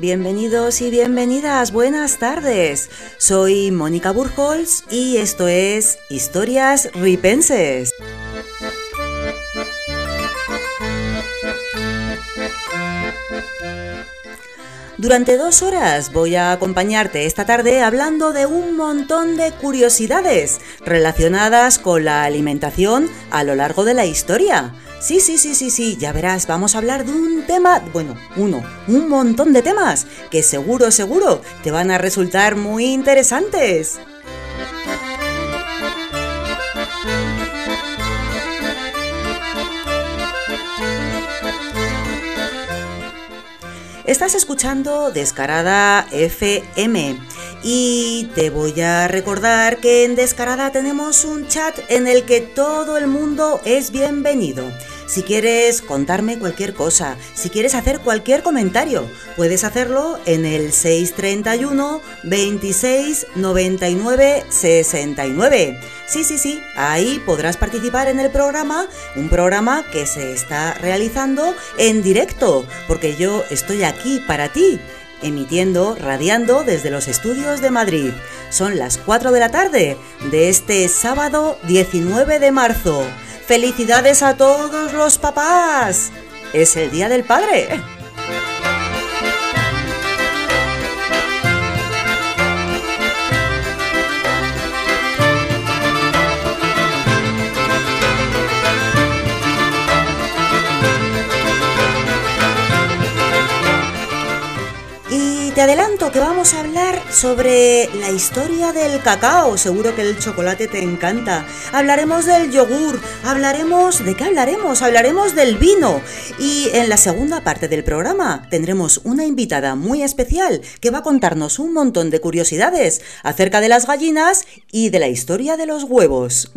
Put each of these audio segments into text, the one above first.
bienvenidos y bienvenidas, buenas tardes. Soy Mónica Burholz y esto es Historias Ripenses. Durante dos horas voy a acompañarte esta tarde hablando de un montón de curiosidades relacionadas con la alimentación a lo largo de la historia. Sí, sí, sí, sí, sí, ya verás, vamos a hablar de un tema, bueno, uno, un montón de temas que seguro, seguro te van a resultar muy interesantes. Estás escuchando Descarada FM y te voy a recordar que en Descarada tenemos un chat en el que todo el mundo es bienvenido. Si quieres contarme cualquier cosa, si quieres hacer cualquier comentario, puedes hacerlo en el 631 26 99 69. Sí, sí, sí, ahí podrás participar en el programa, un programa que se está realizando en directo, porque yo estoy aquí para ti emitiendo, radiando desde los estudios de Madrid. Son las 4 de la tarde de este sábado 19 de marzo. ¡Felicidades a todos los papás! Es el Día del Padre. Te adelanto que vamos a hablar sobre la historia del cacao. Seguro que el chocolate te encanta. Hablaremos del yogur. Hablaremos. ¿De qué hablaremos? Hablaremos del vino. Y en la segunda parte del programa tendremos una invitada muy especial que va a contarnos un montón de curiosidades acerca de las gallinas y de la historia de los huevos.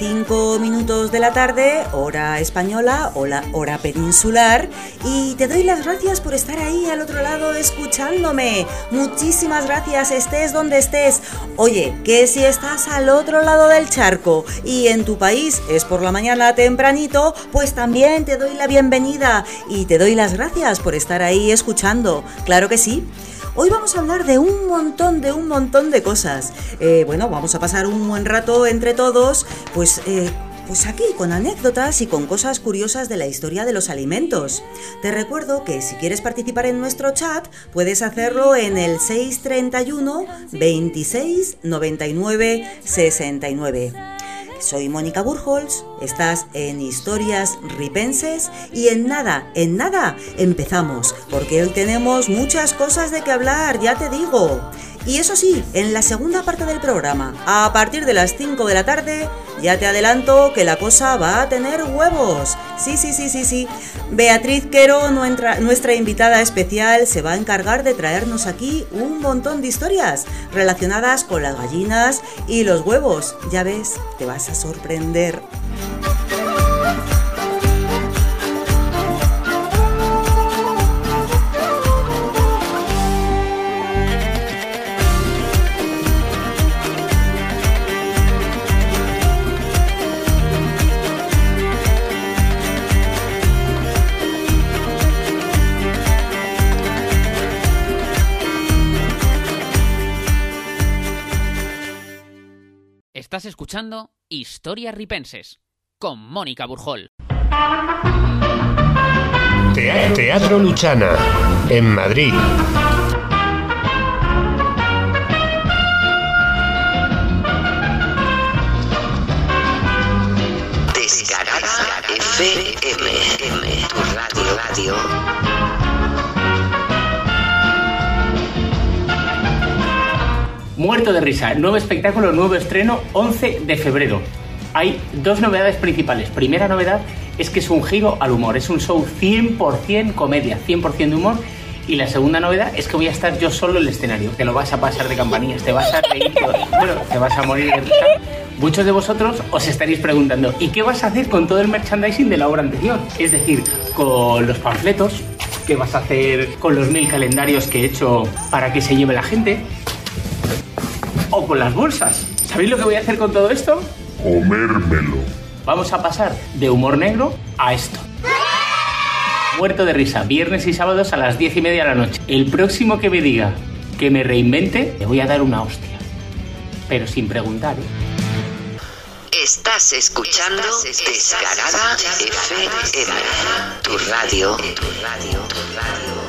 5 minutos de la tarde, hora española o la hora peninsular, y te doy las gracias por estar ahí al otro lado escuchándome. Muchísimas gracias, estés donde estés. Oye, que si estás al otro lado del charco y en tu país es por la mañana tempranito, pues también te doy la bienvenida y te doy las gracias por estar ahí escuchando. Claro que sí. Hoy vamos a hablar de un montón, de un montón de cosas. Eh, bueno, vamos a pasar un buen rato entre todos, pues... Eh, pues aquí con anécdotas y con cosas curiosas de la historia de los alimentos. Te recuerdo que si quieres participar en nuestro chat, puedes hacerlo en el 631 26 99 69. Soy Mónica Burholz, estás en Historias Ripenses y en nada, en nada, empezamos, porque hoy tenemos muchas cosas de que hablar, ya te digo. Y eso sí, en la segunda parte del programa, a partir de las 5 de la tarde, ya te adelanto que la cosa va a tener huevos. Sí, sí, sí, sí, sí. Beatriz Quero, nuestra invitada especial, se va a encargar de traernos aquí un montón de historias relacionadas con las gallinas y los huevos. Ya ves, te vas a sorprender. Estás escuchando Historias Ripenses con Mónica Burjol. Teatro Luchana, en Madrid. Descarada FM, tu radio. Muerto de risa, nuevo espectáculo, nuevo estreno, 11 de febrero. Hay dos novedades principales. Primera novedad es que es un giro al humor, es un show 100% comedia, 100% de humor. Y la segunda novedad es que voy a estar yo solo en el escenario. Te lo vas a pasar de campanillas, te vas a reír, bueno, te vas a morir de risa. Muchos de vosotros os estaréis preguntando, ¿y qué vas a hacer con todo el merchandising de la obra anterior? Es decir, con los panfletos, ¿qué vas a hacer con los mil calendarios que he hecho para que se lleve la gente? O con las bolsas. ¿Sabéis lo que voy a hacer con todo esto? Comérmelo. Vamos a pasar de humor negro a esto. Muerto de risa, viernes y sábados a las diez y media de la noche. El próximo que me diga que me reinvente, le voy a dar una hostia. Pero sin preguntar, ¿eh? Estás escuchando Descarada FM, tu radio. Tu radio, tu radio.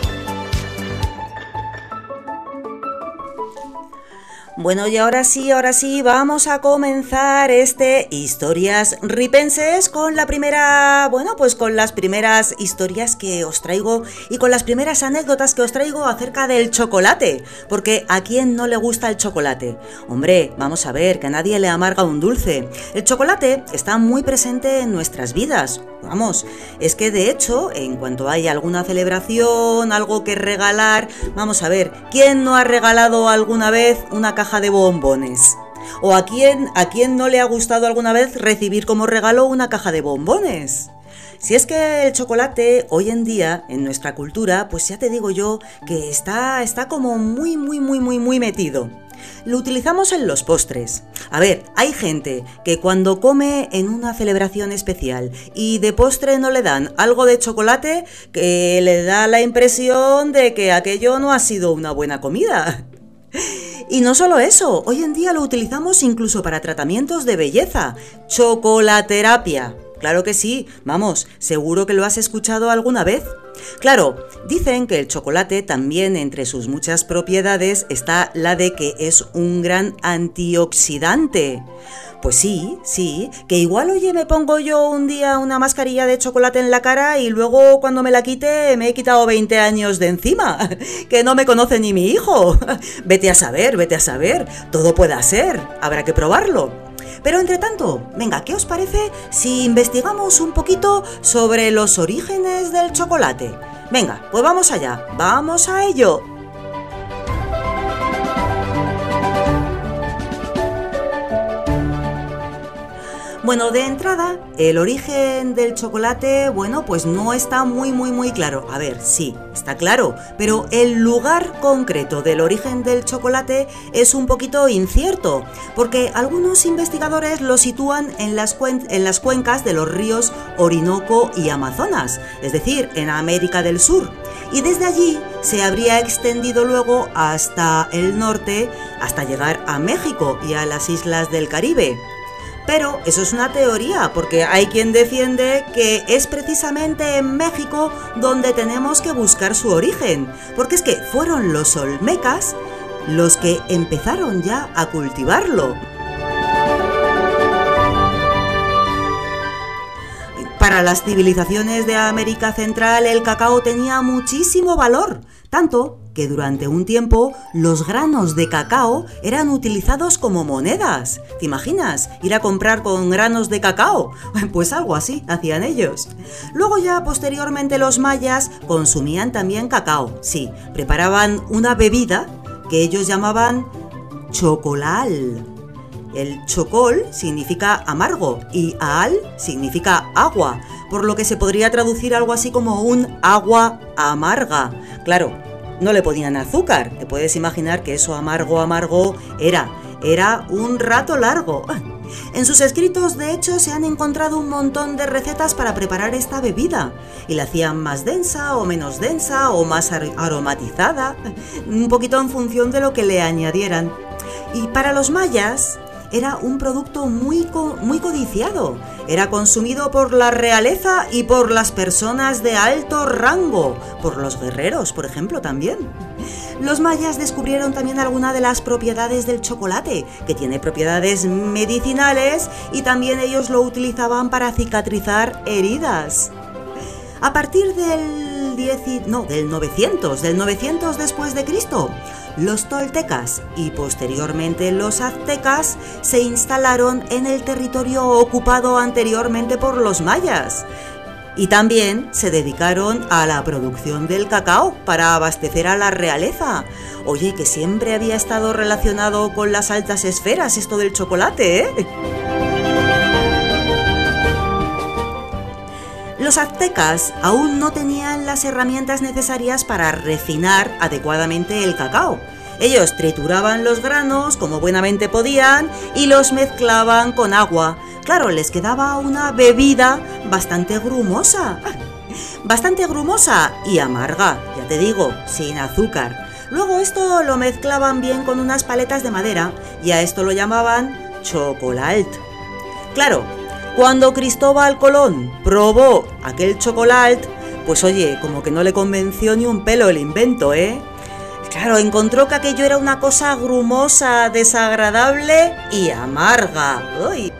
Bueno, y ahora sí, ahora sí, vamos a comenzar este Historias Ripenses con la primera, bueno, pues con las primeras historias que os traigo y con las primeras anécdotas que os traigo acerca del chocolate, porque ¿a quién no le gusta el chocolate? Hombre, vamos a ver, que a nadie le amarga un dulce. El chocolate está muy presente en nuestras vidas, vamos, es que de hecho, en cuanto hay alguna celebración, algo que regalar, vamos a ver, ¿quién no ha regalado alguna vez una caja de bombones. ¿O a quién, a quién no le ha gustado alguna vez recibir como regalo una caja de bombones? Si es que el chocolate hoy en día en nuestra cultura, pues ya te digo yo que está, está como muy, muy, muy, muy, muy metido. Lo utilizamos en los postres. A ver, hay gente que cuando come en una celebración especial y de postre no le dan algo de chocolate, que le da la impresión de que aquello no ha sido una buena comida. Y no solo eso, hoy en día lo utilizamos incluso para tratamientos de belleza, chocolaterapia. Claro que sí, vamos, seguro que lo has escuchado alguna vez. Claro, dicen que el chocolate también entre sus muchas propiedades está la de que es un gran antioxidante. Pues sí, sí, que igual oye me pongo yo un día una mascarilla de chocolate en la cara y luego cuando me la quite me he quitado 20 años de encima, que no me conoce ni mi hijo. Vete a saber, vete a saber, todo puede ser, habrá que probarlo. Pero entre tanto, venga, ¿qué os parece si investigamos un poquito sobre los orígenes del chocolate? Venga, pues vamos allá, vamos a ello. Bueno, de entrada, el origen del chocolate, bueno, pues no está muy, muy, muy claro. A ver, sí, está claro, pero el lugar concreto del origen del chocolate es un poquito incierto, porque algunos investigadores lo sitúan en las, en las cuencas de los ríos Orinoco y Amazonas, es decir, en América del Sur. Y desde allí se habría extendido luego hasta el norte, hasta llegar a México y a las islas del Caribe. Pero eso es una teoría, porque hay quien defiende que es precisamente en México donde tenemos que buscar su origen, porque es que fueron los olmecas los que empezaron ya a cultivarlo. Para las civilizaciones de América Central el cacao tenía muchísimo valor, tanto que durante un tiempo los granos de cacao eran utilizados como monedas. ¿Te imaginas? Ir a comprar con granos de cacao. Pues algo así hacían ellos. Luego ya posteriormente los mayas consumían también cacao. Sí, preparaban una bebida que ellos llamaban chocolal. El chocol significa amargo y al significa agua, por lo que se podría traducir algo así como un agua amarga. Claro, no le ponían azúcar, te puedes imaginar que eso amargo amargo era, era un rato largo. En sus escritos, de hecho, se han encontrado un montón de recetas para preparar esta bebida, y la hacían más densa o menos densa o más aromatizada, un poquito en función de lo que le añadieran. Y para los mayas, era un producto muy, muy codiciado. Era consumido por la realeza y por las personas de alto rango, por los guerreros, por ejemplo, también. Los mayas descubrieron también algunas de las propiedades del chocolate, que tiene propiedades medicinales y también ellos lo utilizaban para cicatrizar heridas. A partir del, 10, no, del 900, del 900 después de Cristo, los toltecas y posteriormente los aztecas se instalaron en el territorio ocupado anteriormente por los mayas. Y también se dedicaron a la producción del cacao para abastecer a la realeza. Oye, que siempre había estado relacionado con las altas esferas esto del chocolate, ¿eh? Los aztecas aún no tenían las herramientas necesarias para refinar adecuadamente el cacao. Ellos trituraban los granos como buenamente podían y los mezclaban con agua. Claro, les quedaba una bebida bastante grumosa. Bastante grumosa y amarga, ya te digo, sin azúcar. Luego esto lo mezclaban bien con unas paletas de madera y a esto lo llamaban chocolate. Claro, cuando Cristóbal Colón probó aquel chocolate, pues oye, como que no le convenció ni un pelo el invento, ¿eh? Claro, encontró que aquello era una cosa grumosa, desagradable y amarga. ¡Uy!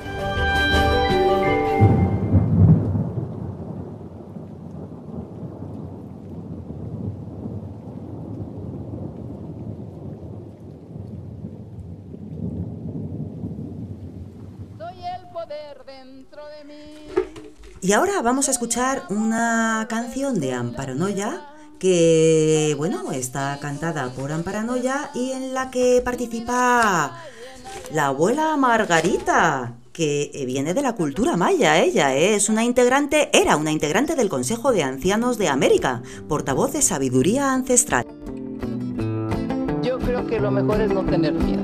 Y ahora vamos a escuchar una canción de Amparanoia que, bueno, está cantada por Amparanoia y en la que participa la abuela Margarita, que viene de la cultura maya, ella es una integrante, era una integrante del Consejo de Ancianos de América, portavoz de sabiduría ancestral. Yo creo que lo mejor es no tener miedo.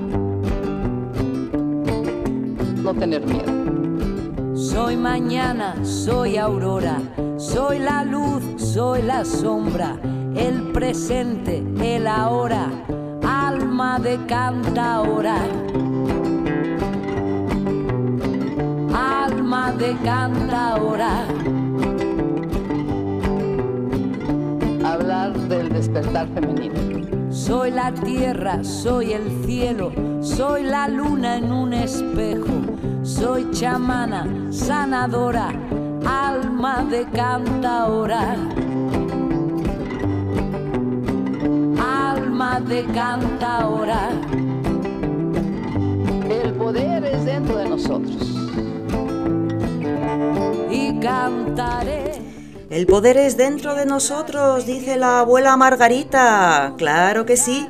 No tener miedo. Soy mañana, soy aurora, soy la luz, soy la sombra, el presente, el ahora, alma de cantaora. Alma de cantaora. Hablar del despertar femenino. Soy la tierra, soy el cielo, soy la luna en un espejo, soy chamana, sanadora, alma de cantaora. Alma de cantaora. El poder es dentro de nosotros. Y cantaré. El poder es dentro de nosotros, dice la abuela Margarita. Claro que sí.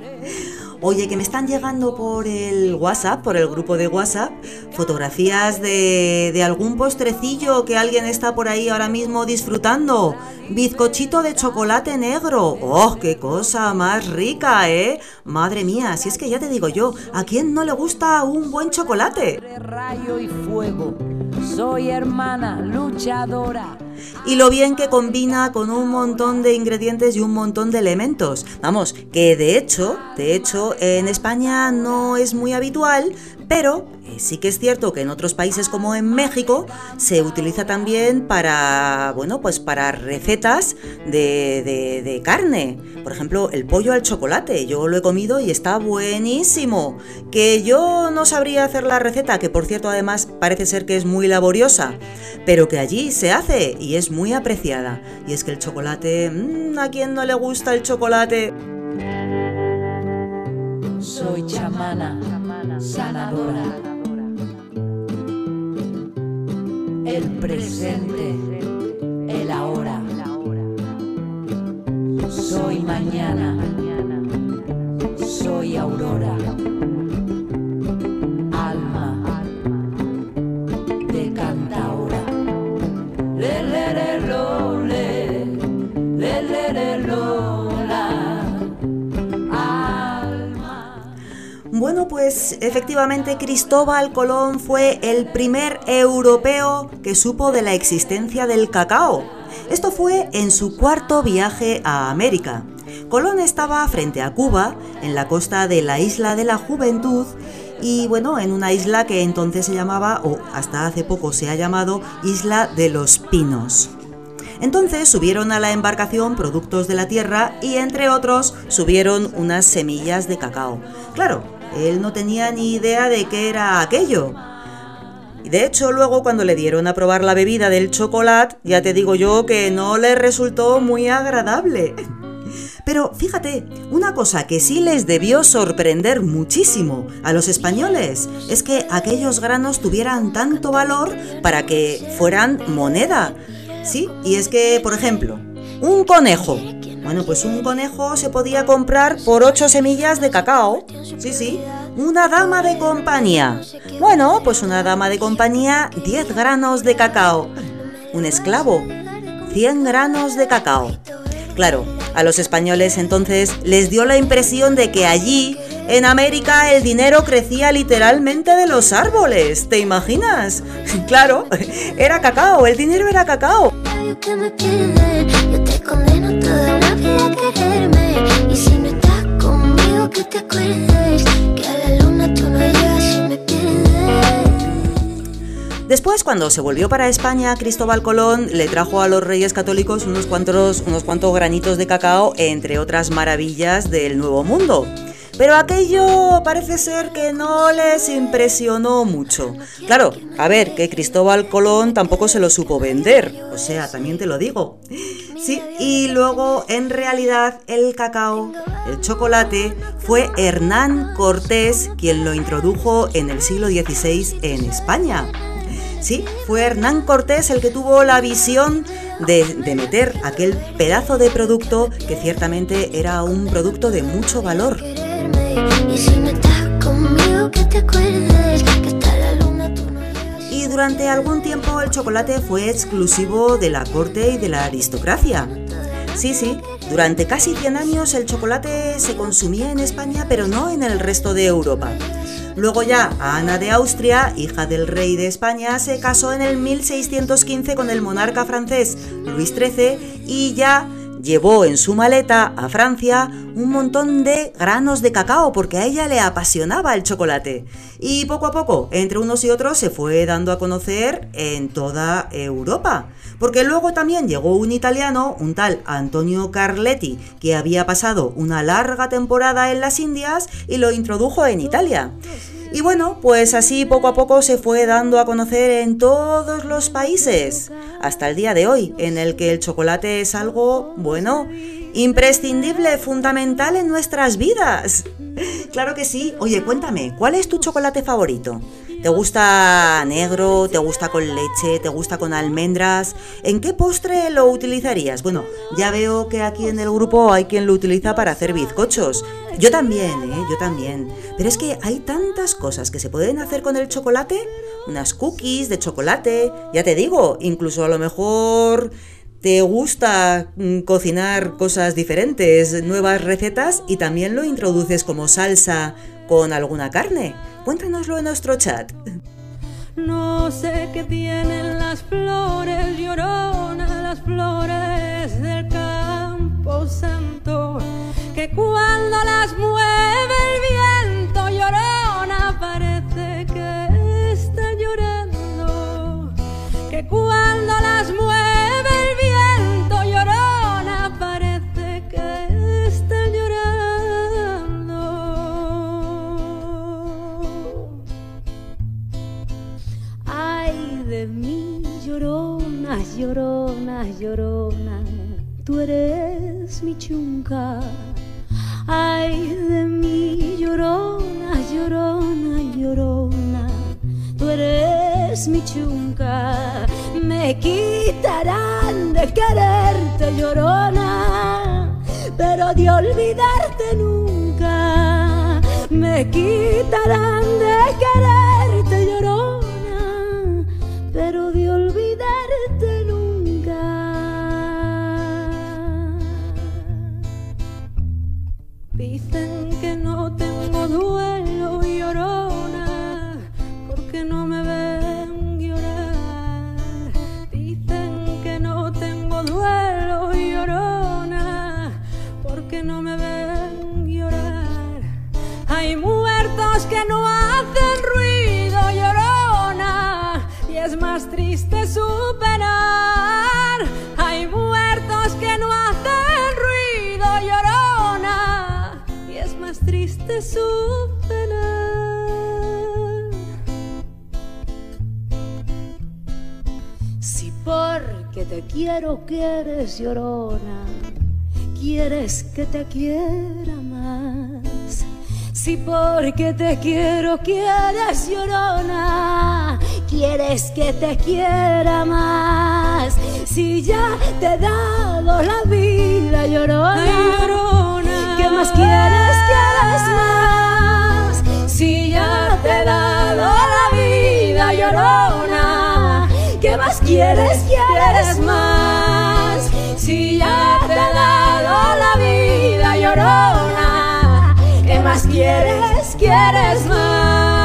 Oye, que me están llegando por el WhatsApp, por el grupo de WhatsApp, fotografías de, de, algún postrecillo que alguien está por ahí ahora mismo disfrutando. Bizcochito de chocolate negro. ¡Oh, qué cosa más rica, eh! Madre mía, si es que ya te digo yo, ¿a quién no le gusta un buen chocolate? Rayo y fuego, soy hermana luchadora y lo bien que combina con un montón de ingredientes y un montón de elementos. Vamos, que de hecho, de hecho, en España no es muy habitual, pero sí que es cierto que en otros países como en México se utiliza también para, bueno, pues para recetas de, de, carne. Por ejemplo, el pollo al chocolate. Yo lo he comido y está buenísimo. Que yo no sabría hacer la receta, que por cierto además parece ser que es muy laboriosa, pero que allí se hace y es muy apreciada. Y es que el chocolate, mmm, ¿a quién no le gusta el chocolate? Soy chamana, sanadora. El presente, el ahora. Soy mañana, soy aurora. Bueno, pues efectivamente Cristóbal Colón fue el primer europeo que supo de la existencia del cacao. Esto fue en su cuarto viaje a América. Colón estaba frente a Cuba, en la costa de la isla de la Juventud, y bueno, en una isla que entonces se llamaba, o hasta hace poco se ha llamado, Isla de los Pinos. Entonces subieron a la embarcación productos de la tierra y entre otros subieron unas semillas de cacao. Claro, él no tenía ni idea de qué era aquello. Y de hecho luego cuando le dieron a probar la bebida del chocolate, ya te digo yo que no le resultó muy agradable. Pero fíjate, una cosa que sí les debió sorprender muchísimo a los españoles es que aquellos granos tuvieran tanto valor para que fueran moneda. Sí, y es que, por ejemplo, un conejo. Bueno, pues un conejo se podía comprar por 8 semillas de cacao. Sí, sí. Una dama de compañía. Bueno, pues una dama de compañía, 10 granos de cacao. Un esclavo, 100 granos de cacao. Claro, a los españoles entonces les dio la impresión de que allí, en América, el dinero crecía literalmente de los árboles. ¿Te imaginas? Claro, era cacao, el dinero era cacao. Después, cuando se volvió para España, Cristóbal Colón le trajo a los reyes católicos unos cuantos, unos cuantos granitos de cacao, entre otras maravillas del Nuevo Mundo. Pero aquello parece ser que no les impresionó mucho. Claro, a ver, que Cristóbal Colón tampoco se lo supo vender. O sea, también te lo digo. Sí, y luego en realidad el cacao, el chocolate, fue Hernán Cortés quien lo introdujo en el siglo XVI en España. Sí, fue Hernán Cortés el que tuvo la visión de, meter aquel pedazo de producto que ciertamente era un producto de mucho valor. Y durante algún tiempo el chocolate fue exclusivo de la corte y de la aristocracia. Sí, sí, durante casi 100 años el chocolate se consumía en España, pero no en el resto de Europa. Luego ya Ana de Austria, hija del rey de España, se casó en el 1615 con el monarca francés Luis XIII y ya llevó en su maleta a Francia un montón de granos de cacao porque a ella le apasionaba el chocolate. Y poco a poco, entre unos y otros, se fue dando a conocer en toda Europa. Porque luego también llegó un italiano, un tal Antonio Carletti, que había pasado una larga temporada en las Indias y lo introdujo en Italia. Y bueno, pues así poco a poco se fue dando a conocer en todos los países, hasta el día de hoy, en el que el chocolate es algo, bueno, imprescindible, fundamental en nuestras vidas. Claro que sí. Oye, cuéntame, ¿cuál es tu chocolate favorito? ¿Te gusta negro? ¿Te gusta con leche? ¿Te gusta con almendras? ¿En qué postre lo utilizarías? Bueno, ya veo que aquí en el grupo hay quien lo utiliza para hacer bizcochos. Yo también, ¿eh? Yo también. Pero es que hay tantas cosas que se pueden hacer con el chocolate. Unas cookies de chocolate. Ya te digo, incluso a lo mejor ¿Te gusta mm, cocinar cosas diferentes, nuevas recetas y también lo introduces como salsa con alguna carne? Cuéntanoslo en nuestro chat. No sé qué tienen las flores lloronas, las flores del campo santo, que cuando las mueve el viento llorona parece que está llorando, que cuando las mueve llorona, llorona, tú eres mi chunca. Ay de mí llorona, llorona, llorona, tú eres mi chunca. Me quitarán de quererte llorona, pero de olvidarte nunca. Me quitarán de quererte llorona, pero de tengo duelo Si porque te quiero quieres llorona, quieres que te quiera más. Si porque te quiero quieres llorona, quieres que te quiera más. Si ya te he dado la vida llorona, ¿qué más quieres, quieres más? Si ya te he dado la vida llorona, ¿qué más quieres, quieres más? Si ya te he dado la vida llorona, ¿qué más quieres, quieres más?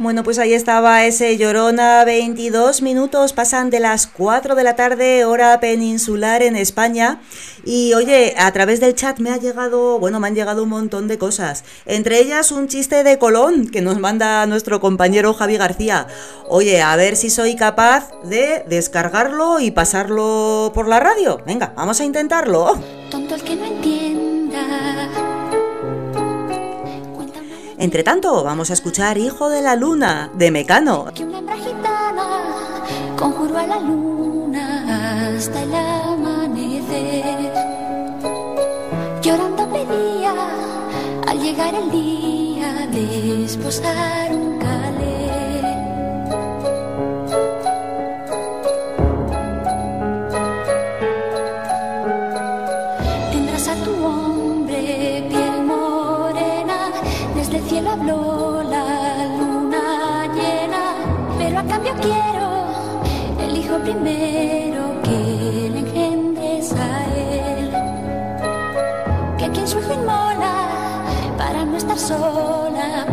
Bueno, pues ahí estaba ese Llorona, 22 minutos, pasan de las 4 de la tarde, hora peninsular en España. Y oye, a través del chat me ha llegado, bueno, me han llegado un montón de cosas. Entre ellas un chiste de Colón que nos manda nuestro compañero Javi García. Oye, a ver si soy capaz de descargarlo y pasarlo por la radio. Venga, vamos a intentarlo. Tonto el que no Entre tanto, vamos a escuchar Hijo de la Luna, de Mecano. Que una hembra gitana conjuró a la luna hasta el amanecer. Llorando pedía al llegar el día de esposar primero que le engendres a él. Que quien su hijo inmola para no estar sola,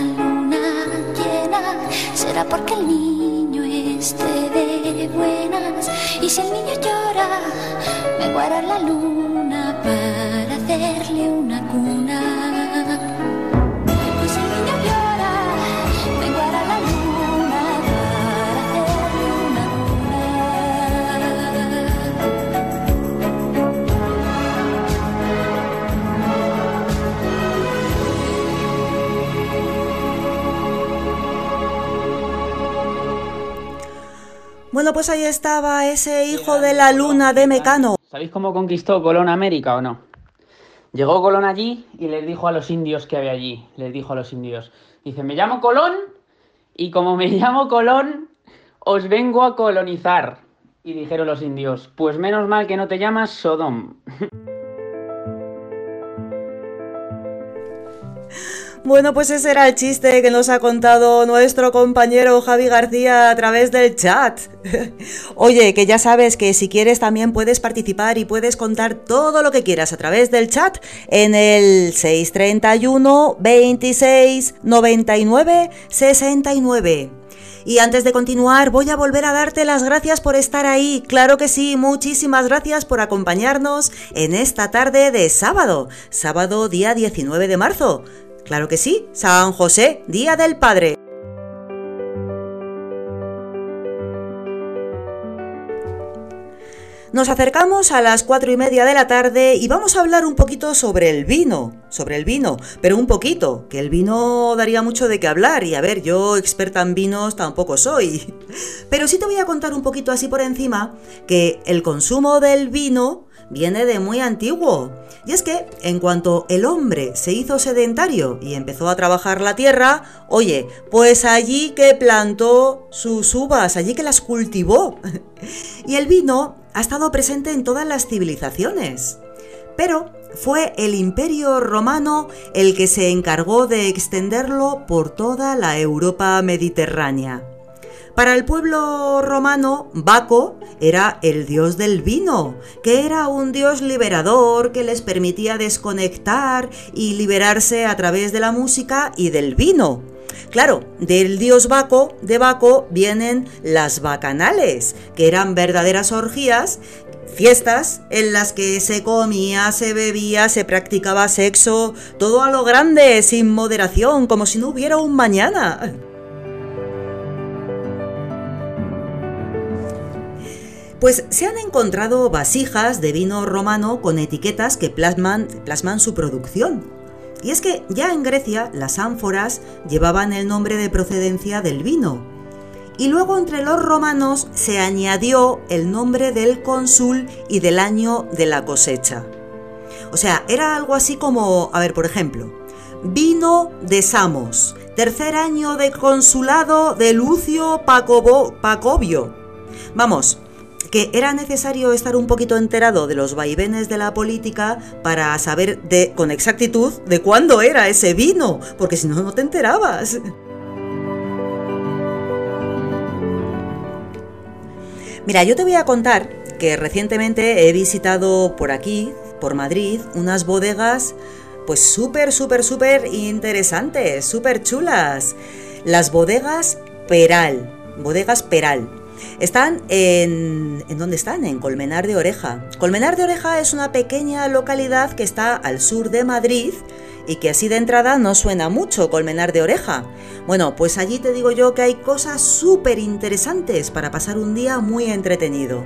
luna llena, será porque el niño esté de buenas. Y si el niño llora, me guarda la luna Bueno, pues ahí estaba ese hijo de la luna de Mecano. ¿Sabéis cómo conquistó Colón América o no? Llegó Colón allí y les dijo a los indios que había allí, les dijo a los indios, dice, me llamo Colón y como me llamo Colón, os vengo a colonizar. Y dijeron los indios, pues menos mal que no te llamas Sodom. Bueno, pues ese era el chiste que nos ha contado nuestro compañero Javi García a través del chat. Oye, que ya sabes que si quieres también puedes participar y puedes contar todo lo que quieras a través del chat en el 631 26 99 69. Y antes de continuar, voy a volver a darte las gracias por estar ahí. Claro que sí, muchísimas gracias por acompañarnos en esta tarde de sábado, sábado día 19 de marzo. Claro que sí, San José, Día del Padre. Nos acercamos a las cuatro y media de la tarde y vamos a hablar un poquito sobre el vino, sobre el vino, pero un poquito, que el vino daría mucho de qué hablar y a ver, yo experta en vinos tampoco soy, pero sí te voy a contar un poquito así por encima que el consumo del vino viene de muy antiguo. Y es que en cuanto el hombre se hizo sedentario y empezó a trabajar la tierra, oye, pues allí que plantó sus uvas, allí que las cultivó. y el vino ha estado presente en todas las civilizaciones. Pero fue el imperio romano el que se encargó de extenderlo por toda la Europa mediterránea. Para el pueblo romano, Baco era el dios del vino, que era un dios liberador que les permitía desconectar y liberarse a través de la música y del vino. Claro, del dios Baco, de Baco, vienen las bacanales, que eran verdaderas orgías Fiestas en las que se comía, se bebía, se practicaba sexo, todo a lo grande, sin moderación, como si no hubiera un mañana. Pues se han encontrado vasijas de vino romano con etiquetas que plasman, su producción. Y es que ya en Grecia las ánforas llevaban el nombre de procedencia del vino. Y luego entre los romanos se añadió el nombre del cónsul y del año de la cosecha. O sea, era algo así como, a ver, por ejemplo, vino de Samos, tercer año de consulado de Lucio Pacobio. Vamos, que era necesario estar un poquito enterado de los vaivenes de la política para saber de, con exactitud de cuándo era ese vino, porque si no, no te enterabas. Mira, yo te voy a contar que recientemente he visitado por aquí, por Madrid, unas bodegas pues súper, súper, súper interesantes, súper chulas. Las bodegas Peral, bodegas Peral. Están en... ¿En dónde están? En Colmenar de Oreja. Colmenar de Oreja es una pequeña localidad que está al sur de Madrid y que así de entrada no suena mucho Colmenar de Oreja. Bueno, pues allí te digo yo que hay cosas súper interesantes para pasar un día muy entretenido.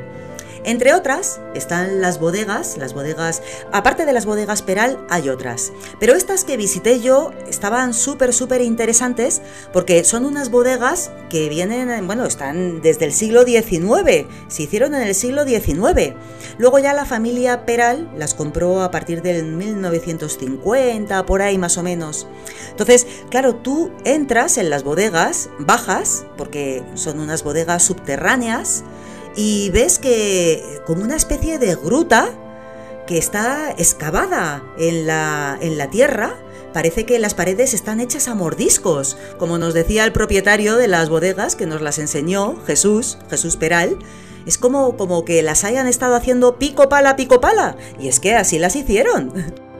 Entre otras están las bodegas, las bodegas, aparte de las bodegas Peral hay otras, pero estas que visité yo estaban súper, súper interesantes porque son unas bodegas que vienen, bueno, están desde el siglo XIX, se hicieron en el siglo XIX. Luego ya la familia Peral las compró a partir del 1950, por ahí más o menos. Entonces, claro, tú entras en las bodegas, bajas, porque son unas bodegas subterráneas, y ves que como una especie de gruta que está excavada en la, en la tierra, parece que las paredes están hechas a mordiscos, como nos decía el propietario de las bodegas que nos las enseñó, Jesús, Jesús Peral. Es como, como que las hayan estado haciendo pico pala, pico pala. Y es que así las hicieron.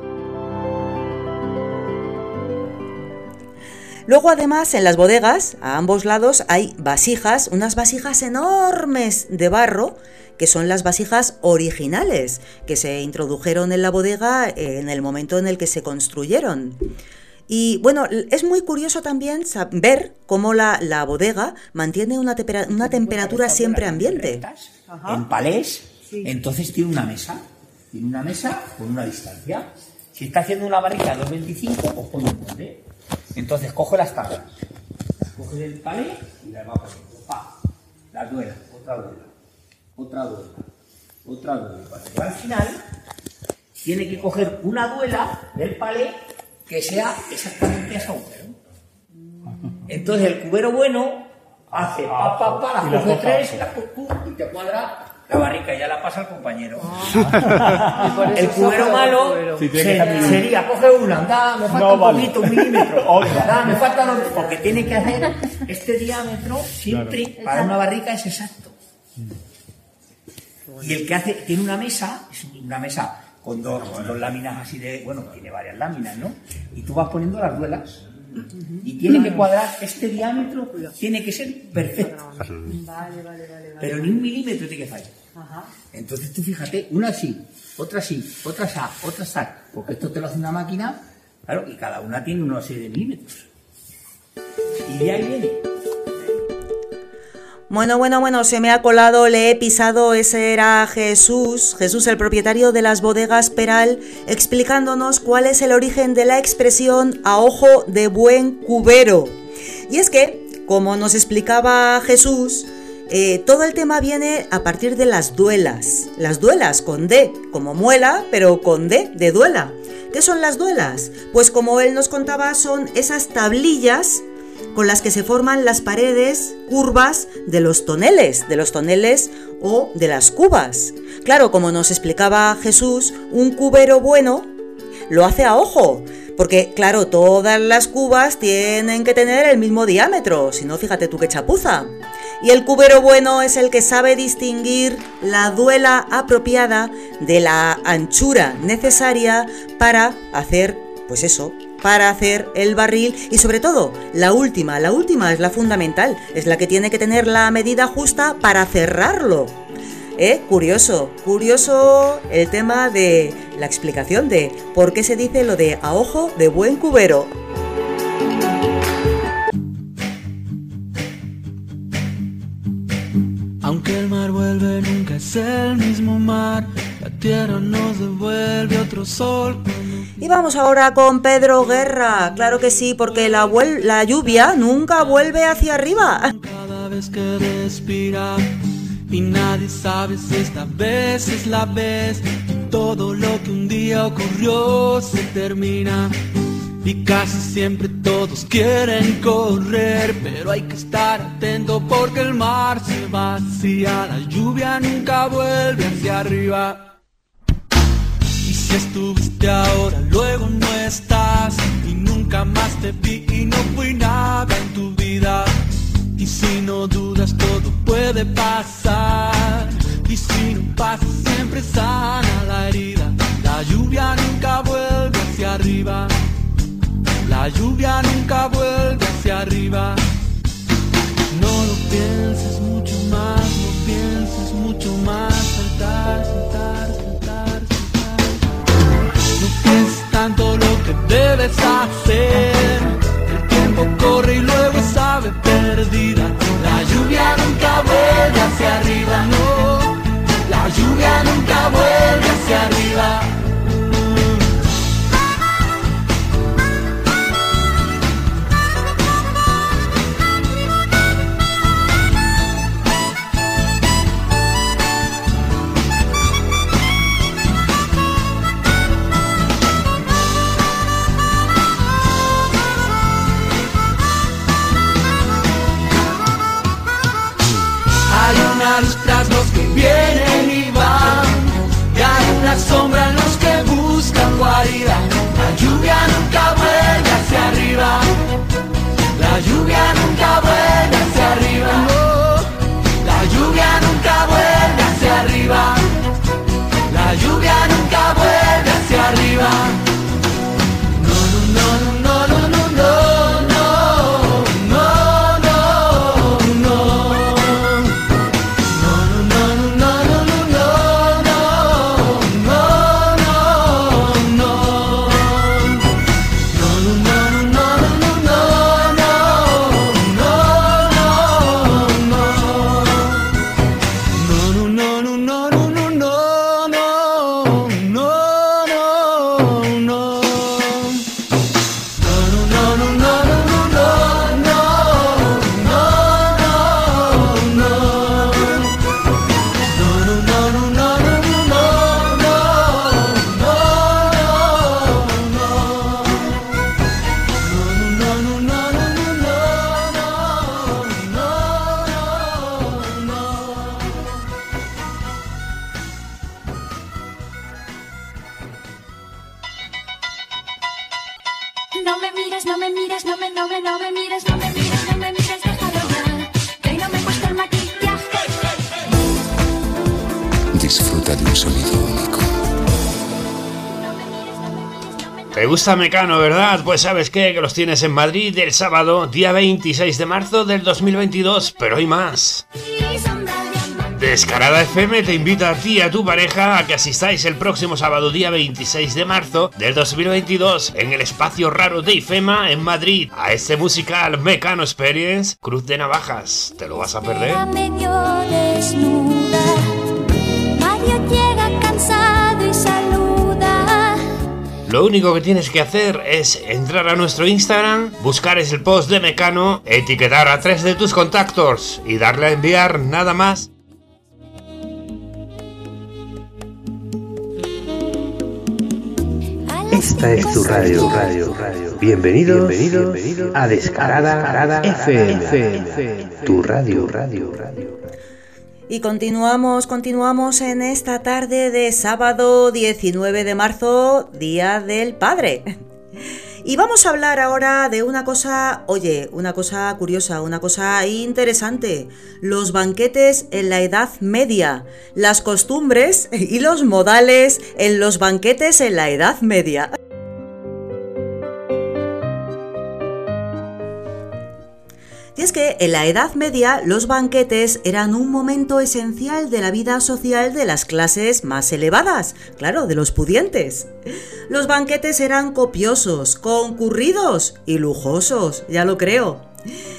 Luego además en las bodegas, a ambos lados, hay vasijas, unas vasijas enormes de barro, que son las vasijas originales, que se introdujeron en la bodega en el momento en el que se construyeron. Y bueno, es muy curioso también ver cómo la, la bodega mantiene una, una temperatura siempre ambiente. En palés, entonces tiene una mesa. Tiene una mesa con una distancia. Si está haciendo una barrica de 2.25, pues pone un molde. Entonces coge las tablas, coge el palé y las va poniendo. Pa, las duela, otra duela, otra duela, otra duela. Y al final, tiene que coger una duela del palé que sea exactamente ese agujero. Entonces el cubero bueno hace pa, pa, pa, las coge tres y te cuadra la barrica ya la pasa al compañero. Ah. el cubero malo sería, coge una, anda, me falta un poquito, un milímetro. me falta dos, porque tiene que hacer este diámetro siempre para una barrica es exacto. Y el que hace, tiene una mesa, es una mesa con dos, dos láminas así de, bueno, tiene varias láminas, ¿no? Y tú vas poniendo las duelas. Y tiene que cuadrar este diámetro, tiene que ser perfecto. Vale, vale, vale. Pero ni un milímetro tiene que fallar. Entonces tú fíjate, una así, otra así, otra así, otra así, porque esto te lo hace una máquina, claro, y cada una tiene una serie de milímetros. Y de ahí viene. Bueno, bueno, bueno, se me ha colado, le he pisado, ese era Jesús, Jesús el propietario de las bodegas Peral, explicándonos cuál es el origen de la expresión a ojo de buen cubero. Y es que, como nos explicaba Jesús, eh, todo el tema viene a partir de las duelas. Las duelas con D, como muela, pero con D de duela. ¿Qué son las duelas? Pues como él nos contaba, son esas tablillas con las que se forman las paredes curvas de los toneles, de los toneles o de las cubas. Claro, como nos explicaba Jesús, un cubero bueno lo hace a ojo, porque claro, todas las cubas tienen que tener el mismo diámetro, si no, fíjate tú qué chapuza. Y el cubero bueno es el que sabe distinguir la duela apropiada de la anchura necesaria para hacer, pues eso, para hacer el barril y sobre todo la última, la última es la fundamental, es la que tiene que tener la medida justa para cerrarlo. ¿Eh? Curioso, curioso el tema de la explicación de por qué se dice lo de a ojo de buen cubero. Aunque el mar vuelve, nunca es el mismo mar. La tierra nos devuelve otro sol. Y vamos ahora con Pedro Guerra. Claro que sí, porque la, la lluvia nunca vuelve hacia arriba. Cada vez que respira y nadie sabe si esta vez es la vez. Todo lo que un día ocurrió se termina. Y casi siempre todos quieren correr, pero hay que estar atento porque el mar se vacía, la lluvia nunca vuelve hacia arriba. Y si estuviste ahora, luego no estás, y nunca más te vi y no fui nada en tu vida. Y si no dudas, todo puede pasar. Y si no pasa, siempre sana la herida. La lluvia nunca vuelve hacia arriba. La lluvia nunca vuelve hacia arriba. No lo pienses mucho más, no pienses mucho más. Saltar, saltar, saltar, saltar. No pienses tanto lo que debes hacer corre y luego sabe perdida. La lluvia nunca vuelve hacia arriba, no. La lluvia nunca vuelve hacia arriba. La lluvia nunca vuelve hacia arriba, la lluvia nunca vuelve hacia arriba, la lluvia nunca vuelve hacia arriba, la lluvia nunca vuelve hacia arriba. Disfruta de un sonido único. ¿Te gusta Mecano, verdad? Pues sabes qué, que los tienes en Madrid el sábado, día 26 de marzo del 2022, pero hay más. Descarada FM te invita a ti y a tu pareja a que asistáis el próximo sábado día 26 de marzo del 2022 en el espacio raro de IFEMA en Madrid a este musical Mecano Experience Cruz de Navajas. ¿Te lo vas a perder? Lo único que tienes que hacer es entrar a nuestro Instagram, buscar el post de Mecano, etiquetar a tres de tus contactos y darle a enviar nada más. Esta es tu radio, radio, radio. Bienvenido, bienvenido a Descarada, FM, tu radio, radio, radio. Y continuamos, continuamos en esta tarde de sábado 19 de marzo, Día del Padre. Y vamos a hablar ahora de una cosa, oye, una cosa curiosa, una cosa interesante. Los banquetes en la Edad Media, las costumbres y los modales en los banquetes en la Edad Media. Y es que en la Edad Media los banquetes eran un momento esencial de la vida social de las clases más elevadas, claro, de los pudientes. Los banquetes eran copiosos, concurridos y lujosos, ya lo creo.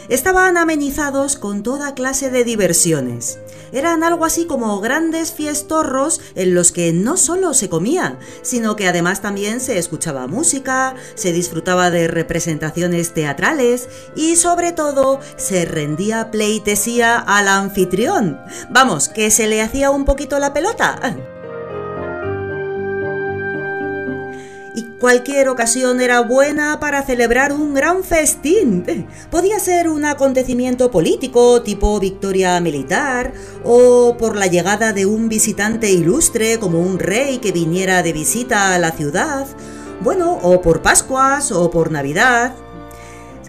Estaban amenizados con toda clase de diversiones. Eran algo así como grandes fiestorros en los que no solo se comía, sino que además también se escuchaba música, se disfrutaba de representaciones teatrales y sobre todo se rendía pleitesía al anfitrión. Vamos, que se le hacía un poquito la pelota. Cualquier ocasión era buena para celebrar un gran festín. Podía ser un acontecimiento político tipo victoria militar o por la llegada de un visitante ilustre como un rey que viniera de visita a la ciudad. Bueno, o por Pascuas o por Navidad.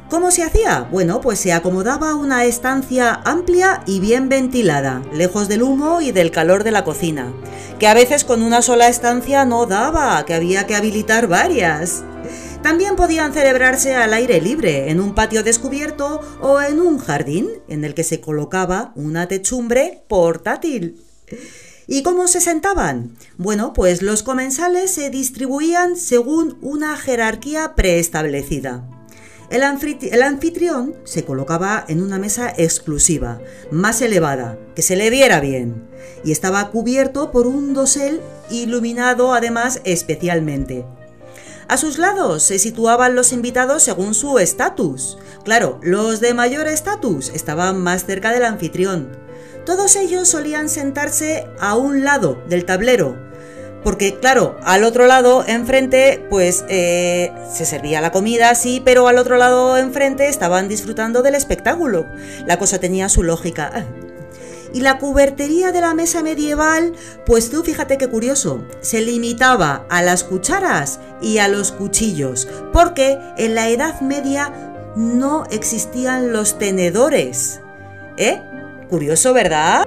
¿Cómo se hacía? Bueno, pues se acomodaba una estancia amplia y bien ventilada, lejos del humo y del calor de la cocina, que a veces con una sola estancia no daba, que había que habilitar varias. También podían celebrarse al aire libre, en un patio descubierto o en un jardín, en el que se colocaba una techumbre portátil. ¿Y cómo se sentaban? Bueno, pues los comensales se distribuían según una jerarquía preestablecida. El, anfitrión se colocaba en una mesa exclusiva, más elevada, que se le viera bien, y estaba cubierto por un dosel iluminado además especialmente. A sus lados se situaban los invitados según su estatus. Claro, los de mayor estatus estaban más cerca del anfitrión. Todos ellos solían sentarse a un lado del tablero, porque claro, al otro lado, enfrente, pues eh, se servía la comida, sí, pero al otro lado, enfrente, estaban disfrutando del espectáculo. La cosa tenía su lógica. Y la cubertería de la mesa medieval, pues tú fíjate qué curioso, se limitaba a las cucharas y a los cuchillos, porque en la Edad Media no existían los tenedores. ¿Eh? Curioso, ¿verdad?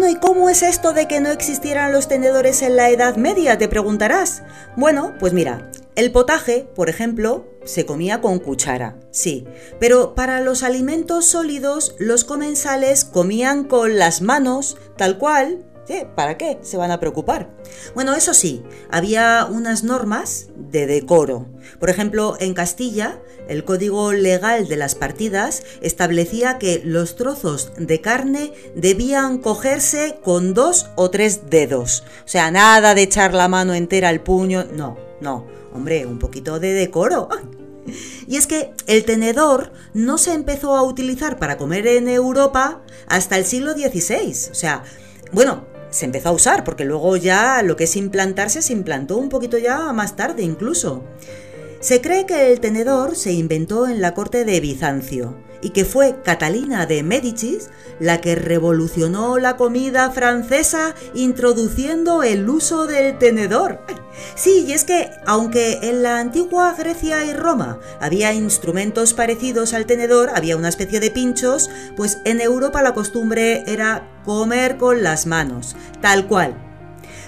Bueno, ¿y cómo es esto de que no existieran los tenedores en la Edad Media? Te preguntarás. Bueno, pues mira, el potaje, por ejemplo, se comía con cuchara, sí, pero para los alimentos sólidos los comensales comían con las manos, tal cual, ¿Para qué se van a preocupar? Bueno, eso sí, había unas normas de decoro. Por ejemplo, en Castilla, el código legal de las partidas establecía que los trozos de carne debían cogerse con dos o tres dedos. O sea, nada de echar la mano entera al puño. No, no. Hombre, un poquito de decoro. Y es que el tenedor no se empezó a utilizar para comer en Europa hasta el siglo XVI. O sea, bueno, se empezó a usar, porque luego ya lo que es implantarse se implantó un poquito ya más tarde incluso. Se cree que el tenedor se inventó en la corte de Bizancio y que fue Catalina de Médicis la que revolucionó la comida francesa introduciendo el uso del tenedor. Sí, y es que aunque en la antigua Grecia y Roma había instrumentos parecidos al tenedor, había una especie de pinchos, pues en Europa la costumbre era comer con las manos, tal cual,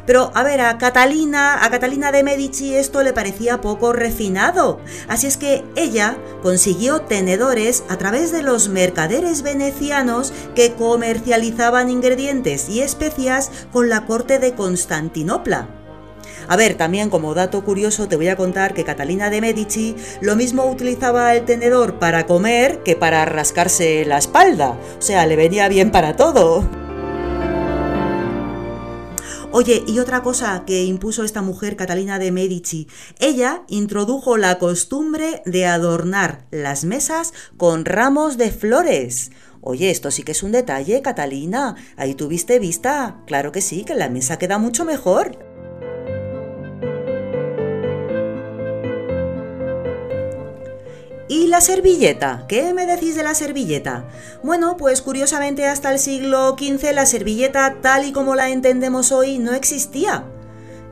pero a ver, a Catalina, a Catalina de Medici esto le parecía poco refinado. Así es que ella consiguió tenedores a través de los mercaderes venecianos que comercializaban ingredientes y especias con la corte de Constantinopla. A ver, también como dato curioso te voy a contar que Catalina de Medici lo mismo utilizaba el tenedor para comer que para rascarse la espalda. O sea, le venía bien para todo. Oye, y otra cosa que impuso esta mujer, Catalina de Medici, ella introdujo la costumbre de adornar las mesas con ramos de flores. Oye, esto sí que es un detalle, Catalina. Ahí tuviste vista. Claro que sí, que la mesa queda mucho mejor. ¿Y la servilleta? ¿Qué me decís de la servilleta? Bueno, pues curiosamente hasta el siglo XV la servilleta tal y como la entendemos hoy no existía.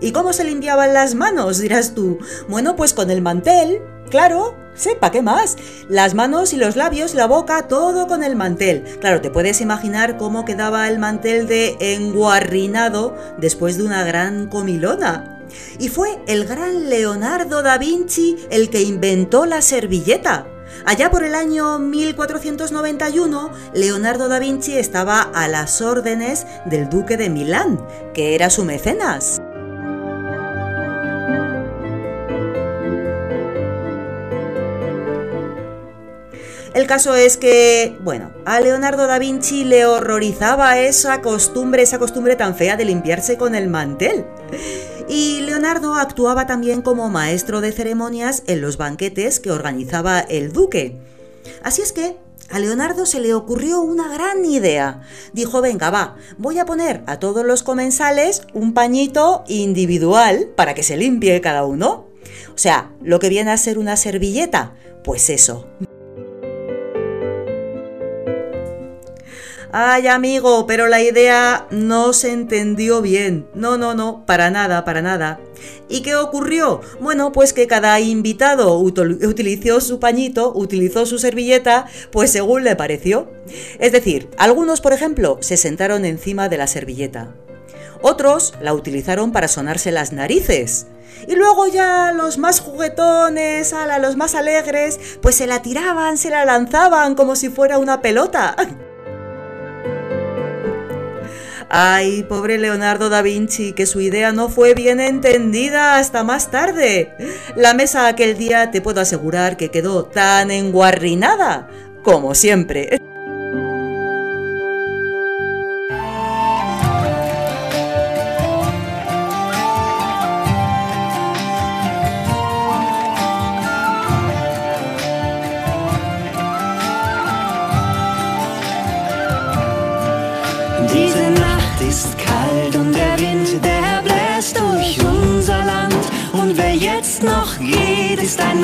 ¿Y cómo se limpiaban las manos? dirás tú. Bueno, pues con el mantel, claro, sepa qué más. Las manos y los labios, la boca, todo con el mantel. Claro, te puedes imaginar cómo quedaba el mantel de enguarrinado después de una gran comilona. Y fue el gran Leonardo da Vinci el que inventó la servilleta. Allá por el año 1491, Leonardo da Vinci estaba a las órdenes del duque de Milán, que era su mecenas. El caso es que, bueno, a Leonardo da Vinci le horrorizaba esa costumbre, esa costumbre tan fea de limpiarse con el mantel. Y Leonardo actuaba también como maestro de ceremonias en los banquetes que organizaba el duque. Así es que a Leonardo se le ocurrió una gran idea. Dijo, venga, va, voy a poner a todos los comensales un pañito individual para que se limpie cada uno. O sea, lo que viene a ser una servilleta, pues eso. Ay, amigo, pero la idea no se entendió bien. No, no, no, para nada, para nada. ¿Y qué ocurrió? Bueno, pues que cada invitado utilizó su pañito, utilizó su servilleta, pues según le pareció. Es decir, algunos, por ejemplo, se sentaron encima de la servilleta. Otros la utilizaron para sonarse las narices. Y luego ya los más juguetones, los más alegres, pues se la tiraban, se la lanzaban como si fuera una pelota. Ay, pobre Leonardo da Vinci, que su idea no fue bien entendida hasta más tarde. La mesa aquel día te puedo asegurar que quedó tan enguarrinada como siempre. Ist ein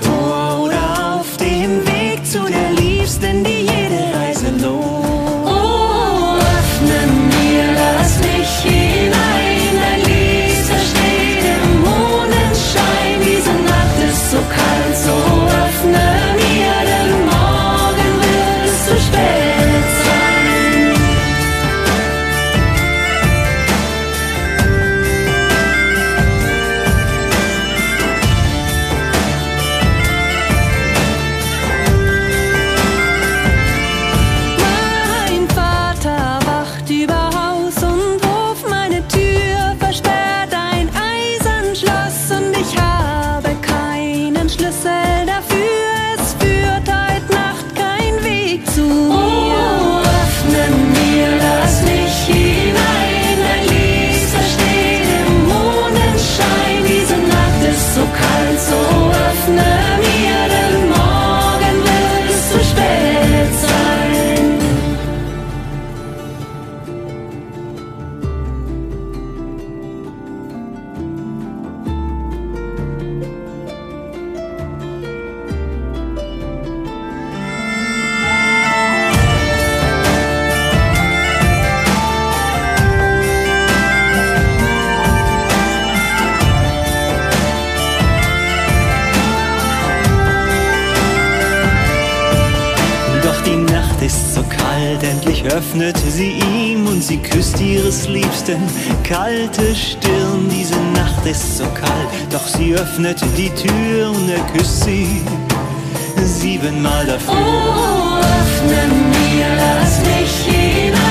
Tor Öffnet sie ihm und sie küsst ihres Liebsten. Kalte Stirn, diese Nacht ist so kalt, doch sie öffnet die Tür und er küsst sie siebenmal dafür. Oh, öffne mir, lass mich hinein,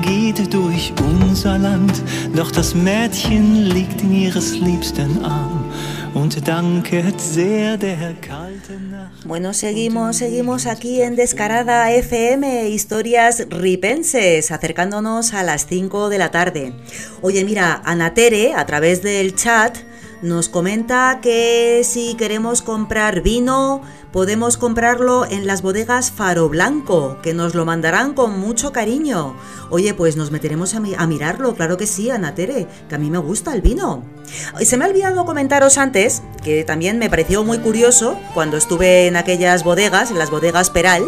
Geht durch unser Land. Doch das Mädchen liegt in ihres Liebsten Arm und danket sehr der kalten. Bueno, seguimos, seguimos aquí en Descarada FM, historias ripenses, acercándonos a las 5 de la tarde. Oye, mira, Anatere, a través del chat, nos comenta que si queremos comprar vino, podemos comprarlo en las bodegas Faro Blanco, que nos lo mandarán con mucho cariño. Oye, pues nos meteremos a, a mirarlo, claro que sí, Anatere, que a mí me gusta el vino. Y se me ha olvidado comentaros antes, que también me pareció muy curioso cuando estuve en aquellas bodegas, en las bodegas Peral,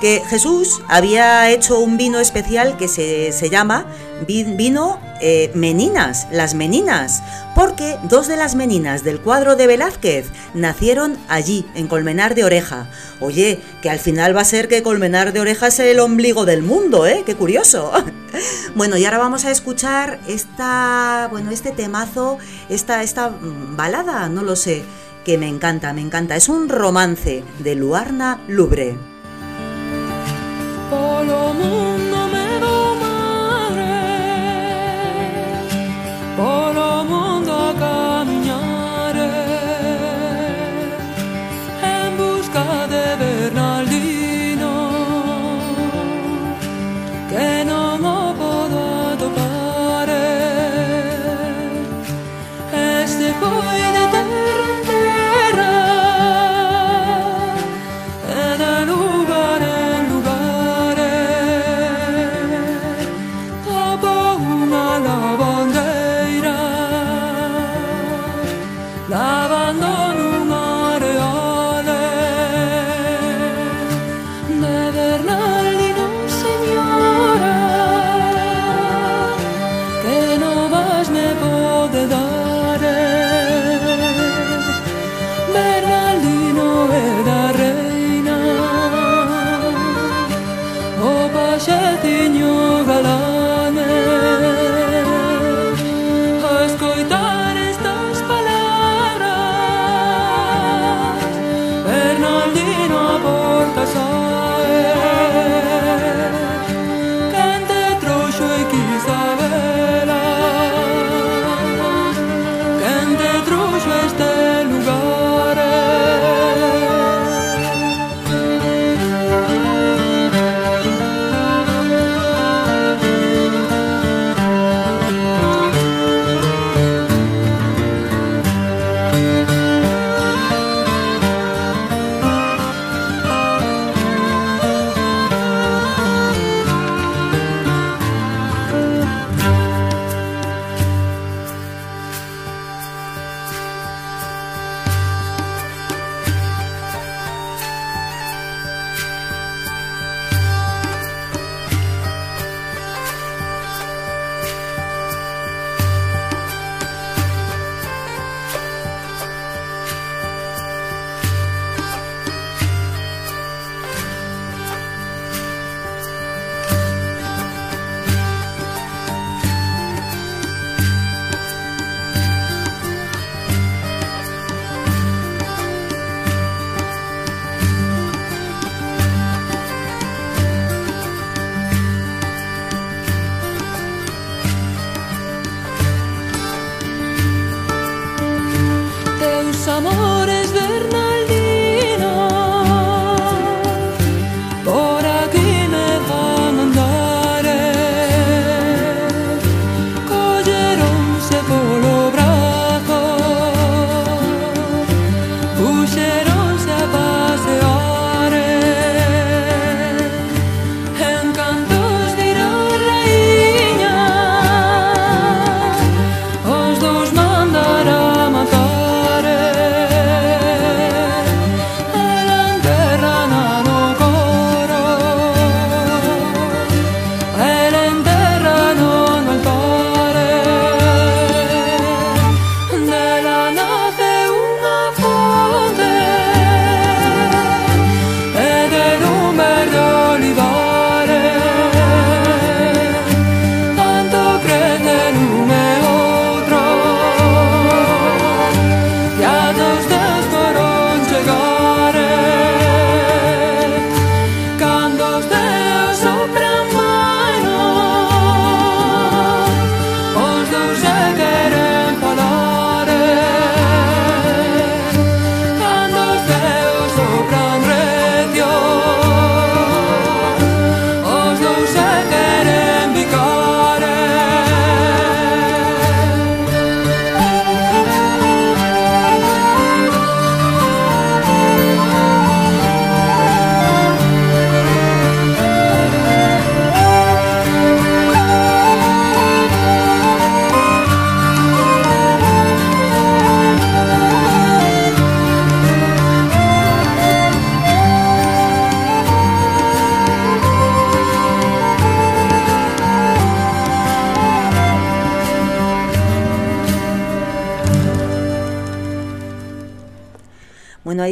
que Jesús había hecho un vino especial que se, se llama vi- vino eh, Meninas, las Meninas, porque dos de las Meninas del cuadro de Velázquez nacieron allí, en Colmenar de Oreja. Oye, que al final va a ser que Colmenar de Oreja es el ombligo del mundo, ¿eh? ¡Qué curioso! Bueno, y ahora vamos a escuchar esta, bueno, este temazo, esta, esta balada, no lo sé, que me encanta, me encanta. Es un romance de Luarna Lubre. Polo mundo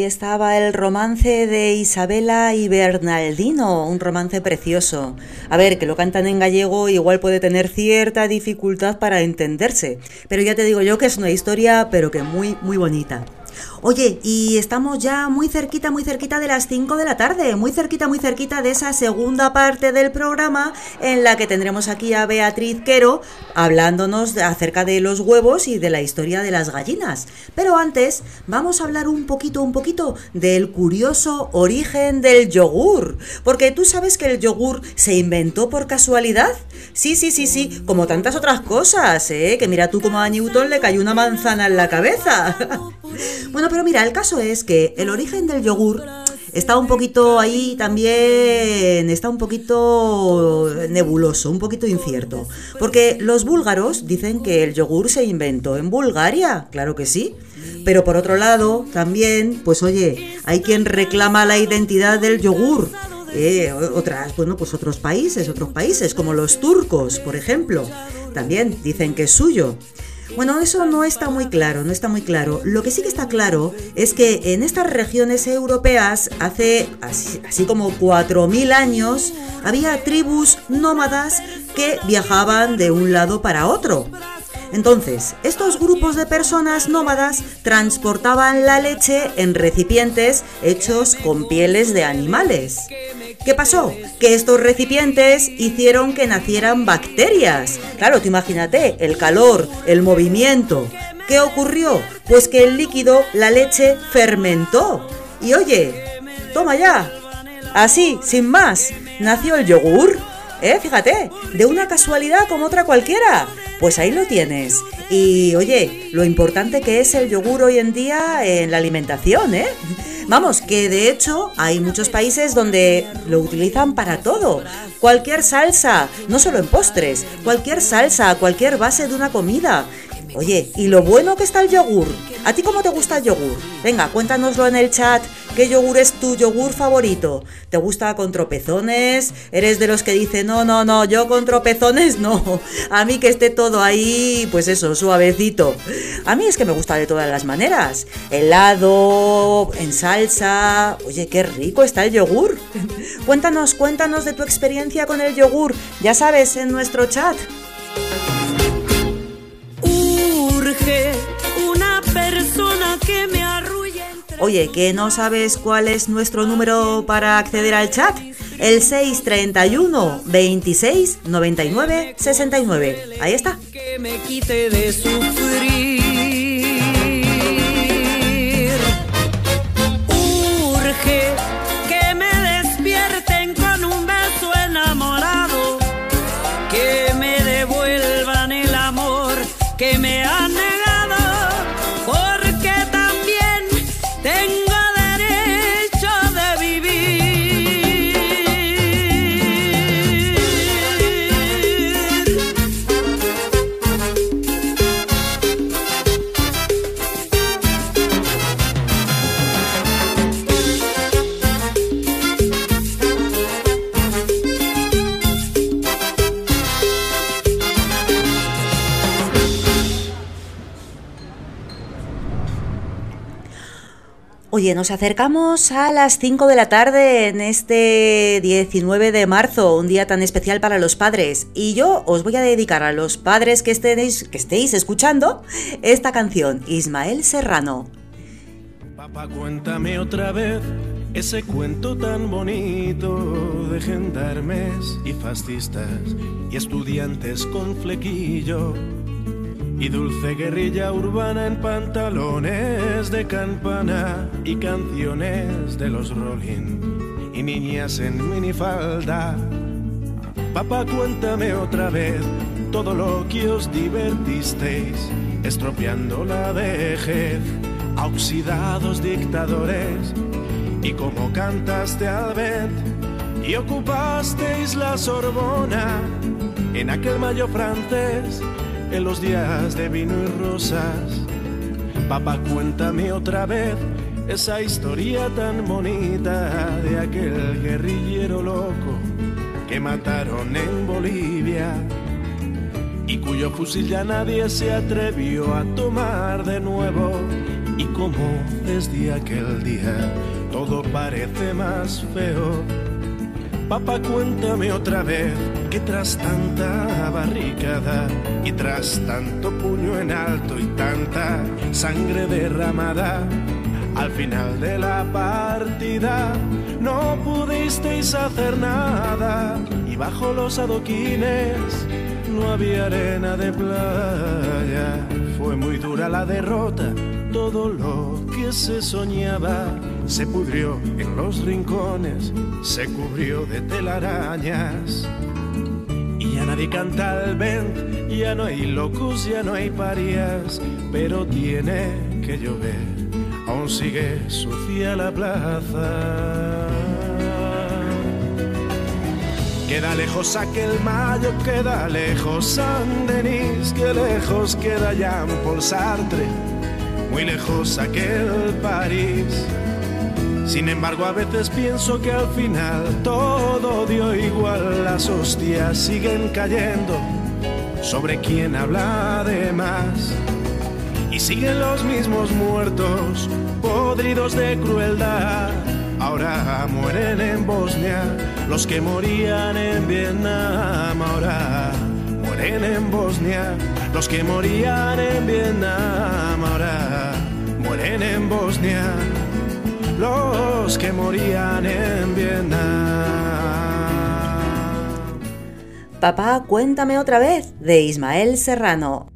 estaba el romance de Isabela y Bernardino, un romance precioso. A ver, que lo cantan en gallego igual puede tener cierta dificultad para entenderse, pero ya te digo yo que es una historia pero que muy muy bonita. Oye, y estamos ya muy cerquita, muy cerquita de las 5 de la tarde, muy cerquita, muy cerquita de esa segunda parte del programa en la que tendremos aquí a Beatriz Quero hablándonos acerca de los huevos y de la historia de las gallinas. Pero antes vamos a hablar un poquito, un poquito del curioso origen del yogur, porque tú sabes que el yogur se inventó por casualidad. Sí, sí, sí, sí, como tantas otras cosas, ¿eh? Que mira tú como a Newton le cayó una manzana en la cabeza. Bueno, pero mira, el caso es que el origen del yogur está un poquito ahí también, está un poquito nebuloso, un poquito incierto. Porque los búlgaros dicen que el yogur se inventó en Bulgaria, claro que sí. Pero por otro lado, también, pues oye, hay quien reclama la identidad del yogur. Eh, otras, bueno, pues otros países, otros países, como los turcos, por ejemplo, también dicen que es suyo. Bueno, eso no está muy claro, no está muy claro. Lo que sí que está claro es que en estas regiones europeas, hace así, así como 4.000 años, había tribus nómadas que viajaban de un lado para otro. Entonces, estos grupos de personas nómadas transportaban la leche en recipientes hechos con pieles de animales. ¿Qué pasó? Que estos recipientes hicieron que nacieran bacterias. Claro, tú imagínate, el calor, el movimiento. ¿Qué ocurrió? Pues que el líquido, la leche, fermentó. Y oye, toma ya. Así, sin más, nació el yogur. ¿Eh? Fíjate, de una casualidad como otra cualquiera. Pues ahí lo tienes. Y oye, lo importante que es el yogur hoy en día en la alimentación, ¿eh? Vamos, que de hecho hay muchos países donde lo utilizan para todo. Cualquier salsa, no solo en postres, cualquier salsa, cualquier base de una comida. Oye, ¿y lo bueno que está el yogur? ¿A ti cómo te gusta el yogur? Venga, cuéntanoslo en el chat. ¿Qué yogur es tu yogur favorito? ¿Te gusta con tropezones? ¿Eres de los que dice no, no, no, yo con tropezones no? A mí que esté todo ahí, pues eso, suavecito. A mí es que me gusta de todas las maneras. Helado, en salsa. Oye, qué rico está el yogur. Cuéntanos, cuéntanos de tu experiencia con el yogur. Ya sabes, en nuestro chat. Una persona que me arrulle. Oye, ¿que no sabes cuál es nuestro número para acceder al chat? El 631 26 99 69. Ahí está. que me quite de sufrir. Oye, nos acercamos a las 5 de la tarde en este 19 de marzo, un día tan especial para los padres. Y yo os voy a dedicar a los padres que estéis, que estéis escuchando esta canción, Ismael Serrano. Papá, cuéntame otra vez ese cuento tan bonito de gendarmes y fascistas y estudiantes con flequillo y dulce guerrilla urbana en pantalones de campana y canciones de los Rolling y niñas en minifalda. Papá, cuéntame otra vez todo lo que os divertisteis, estropeando la vejez a oxidados dictadores y cómo cantaste al vent y ocupasteis la Sorbona en aquel mayo francés en los días de vino y rosas. Papá, cuéntame otra vez esa historia tan bonita de aquel guerrillero loco que mataron en Bolivia y cuyo fusil ya nadie se atrevió a tomar de nuevo y como desde aquel día todo parece más feo. Papá, cuéntame otra vez que tras tanta barricada y tras tanto puño en alto y tanta sangre derramada, al final de la partida no pudisteis hacer nada y bajo los adoquines no había arena de playa. Fue muy dura la derrota, todo lo que se soñaba se pudrió en los rincones, se cubrió de telarañas. Y ya nadie canta al vent, ya no hay locos, ya no hay parias, pero tiene que llover, aún sigue sucia la plaza. Queda lejos aquel mayo, queda lejos San Denis, que lejos queda Jean Paul Sartre, muy lejos aquel París. Sin embargo, a veces pienso que al final todo dio igual, las hostias siguen cayendo sobre quien habla de más. Y siguen los mismos muertos, podridos de crueldad. Ahora mueren en Bosnia los que morían en Vietnam. Ahora mueren en Bosnia los que morían en Vietnam. Ahora mueren en Bosnia los que morían en Vietnam. Papá, cuéntame otra vez, de Ismael Serrano.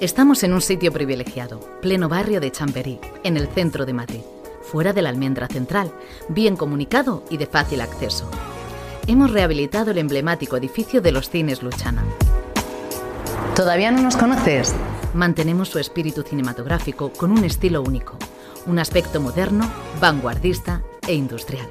Estamos en un sitio privilegiado, pleno barrio de Chamberí, en el centro de Madrid, fuera de la almendra central, bien comunicado y de fácil acceso. Hemos rehabilitado el emblemático edificio de los cines Luchana. ¿Todavía no nos conoces? Mantenemos su espíritu cinematográfico con un estilo único, un aspecto moderno, vanguardista e industrial.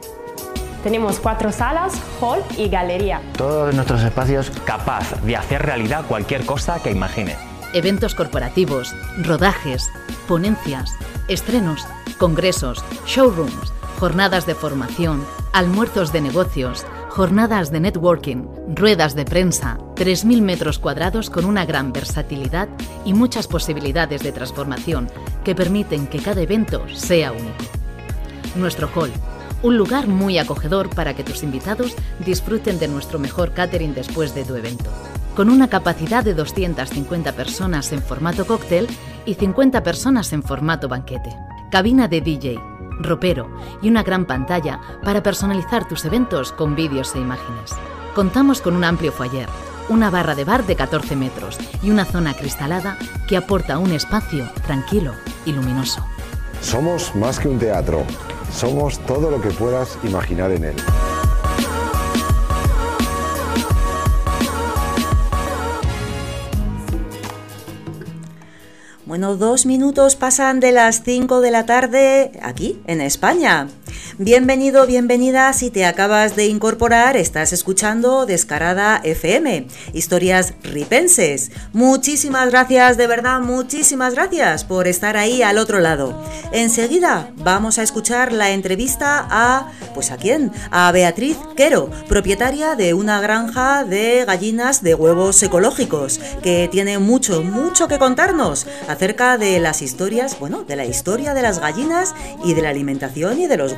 Tenemos cuatro salas, hall y galería. Todos nuestros espacios capaz de hacer realidad cualquier cosa que imagine. Eventos corporativos, rodajes, ponencias, estrenos, congresos, showrooms, jornadas de formación, almuerzos de negocios, jornadas de networking, ruedas de prensa, 3.000 metros cuadrados con una gran versatilidad y muchas posibilidades de transformación que permiten que cada evento sea único. Nuestro hall, un lugar muy acogedor para que tus invitados disfruten de nuestro mejor catering después de tu evento. Con una capacidad de 250 personas en formato cóctel y 50 personas en formato banquete. Cabina de DJ, ropero y una gran pantalla para personalizar tus eventos con vídeos e imágenes. Contamos con un amplio foyer, una barra de bar de 14 metros y una zona cristalada que aporta un espacio tranquilo y luminoso. Somos más que un teatro, somos todo lo que puedas imaginar en él. Bueno, dos minutos pasan de las 5 de la tarde aquí, en España. Bienvenido, bienvenida. Si te acabas de incorporar, estás escuchando Descarada FM, historias ripenses. Muchísimas gracias, de verdad, muchísimas gracias por estar ahí al otro lado. Enseguida vamos a escuchar la entrevista a, pues a quién, a Beatriz Quero, propietaria de una granja de gallinas de huevos ecológicos, que tiene mucho, mucho que contarnos acerca de las historias, bueno, de la historia de las gallinas y de la alimentación y de los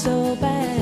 so bad.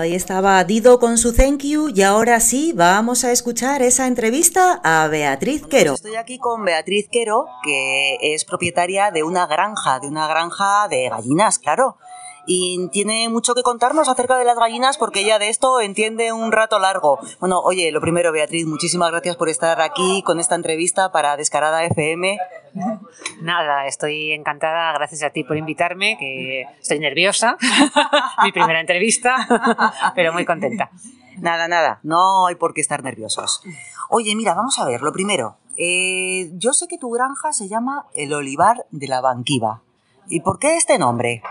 Bueno, ahí estaba Dido con su thank you y ahora sí vamos a escuchar esa entrevista a Beatriz Quero. Estoy aquí con Beatriz Quero, que es propietaria de una granja, de una granja de gallinas, claro. Y tiene mucho que contarnos acerca de las gallinas porque ella de esto entiende un rato largo. Bueno, oye, lo primero, Beatriz, muchísimas gracias por estar aquí con esta entrevista para Descarada FM. Nada, estoy encantada, gracias a ti por invitarme, que estoy nerviosa, mi primera entrevista, pero muy contenta. Nada, nada, no hay por qué estar nerviosos. Oye, mira, vamos a ver, lo primero, eh, yo sé que tu granja se llama El Olivar de la Banquiva. ¿Y por qué este nombre?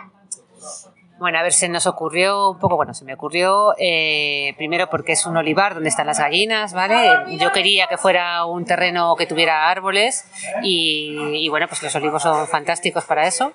Bueno, a ver, se nos ocurrió un poco, bueno, se me ocurrió eh, primero porque es un olivar donde están las gallinas, ¿vale? Yo quería que fuera un terreno que tuviera árboles y, bueno, pues los olivos son fantásticos para eso.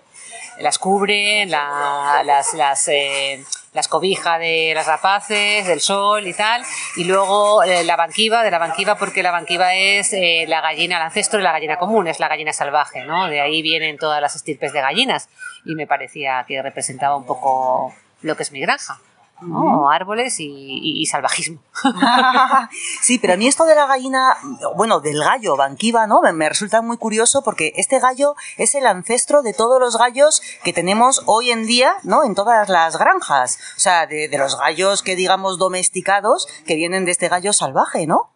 Las cubren, la- las, las, eh, las cobija de las rapaces, del sol y tal. Y luego eh, la banquiva, de la banquiva porque la banquiva es eh, la gallina, el ancestro de la gallina común, es la gallina salvaje, ¿no? De ahí vienen todas las estirpes de gallinas y me parecía que representaba un poco lo que es mi granja. ¿No? Árboles y, y- y salvajismo. Sí, pero a mí esto de la gallina, bueno, del gallo banquiva, ¿no? Me, me resulta muy curioso porque este gallo es el ancestro de todos los gallos que tenemos hoy en día, ¿no? En todas las granjas. O sea, de, de los gallos que digamos domesticados que vienen de este gallo salvaje, ¿no?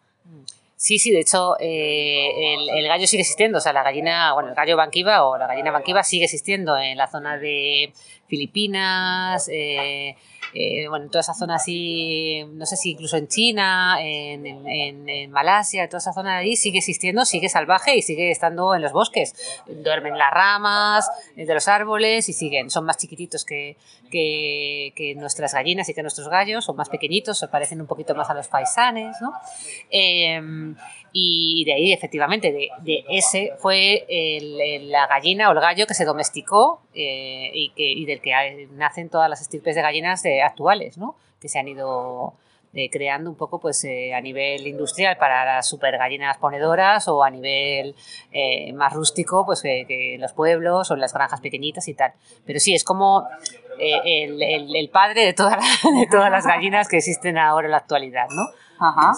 Sí, sí, de hecho, eh, el, el gallo sigue existiendo, o sea, la gallina, bueno, el gallo banquiva o la gallina banquiva sigue existiendo en la zona de Filipinas, eh, eh, bueno, en toda esa zona así, no sé si incluso en China, en, en- en- en Malasia, toda esa zona de ahí sigue existiendo, sigue salvaje y sigue estando en los bosques. Duermen en las ramas eh, de los árboles y siguen, son más chiquititos que, que, que nuestras gallinas y que nuestros gallos, son más pequeñitos, se parecen un poquito más a los paisanes, ¿no? Eh, y de ahí, efectivamente, de, de ese fue el- el- la gallina o el gallo que se domesticó eh, y, que, y del que hay- nacen todas las estirpes de gallinas de- actuales, ¿no? Que se han ido eh, creando un poco pues eh, a nivel industrial para las super gallinas ponedoras o a nivel eh, más rústico pues que, en los pueblos o en las granjas pequeñitas y tal. Pero sí, es como eh, el, el- el padre de, todas las- de todas las gallinas que existen ahora en la actualidad, ¿no? Ajá.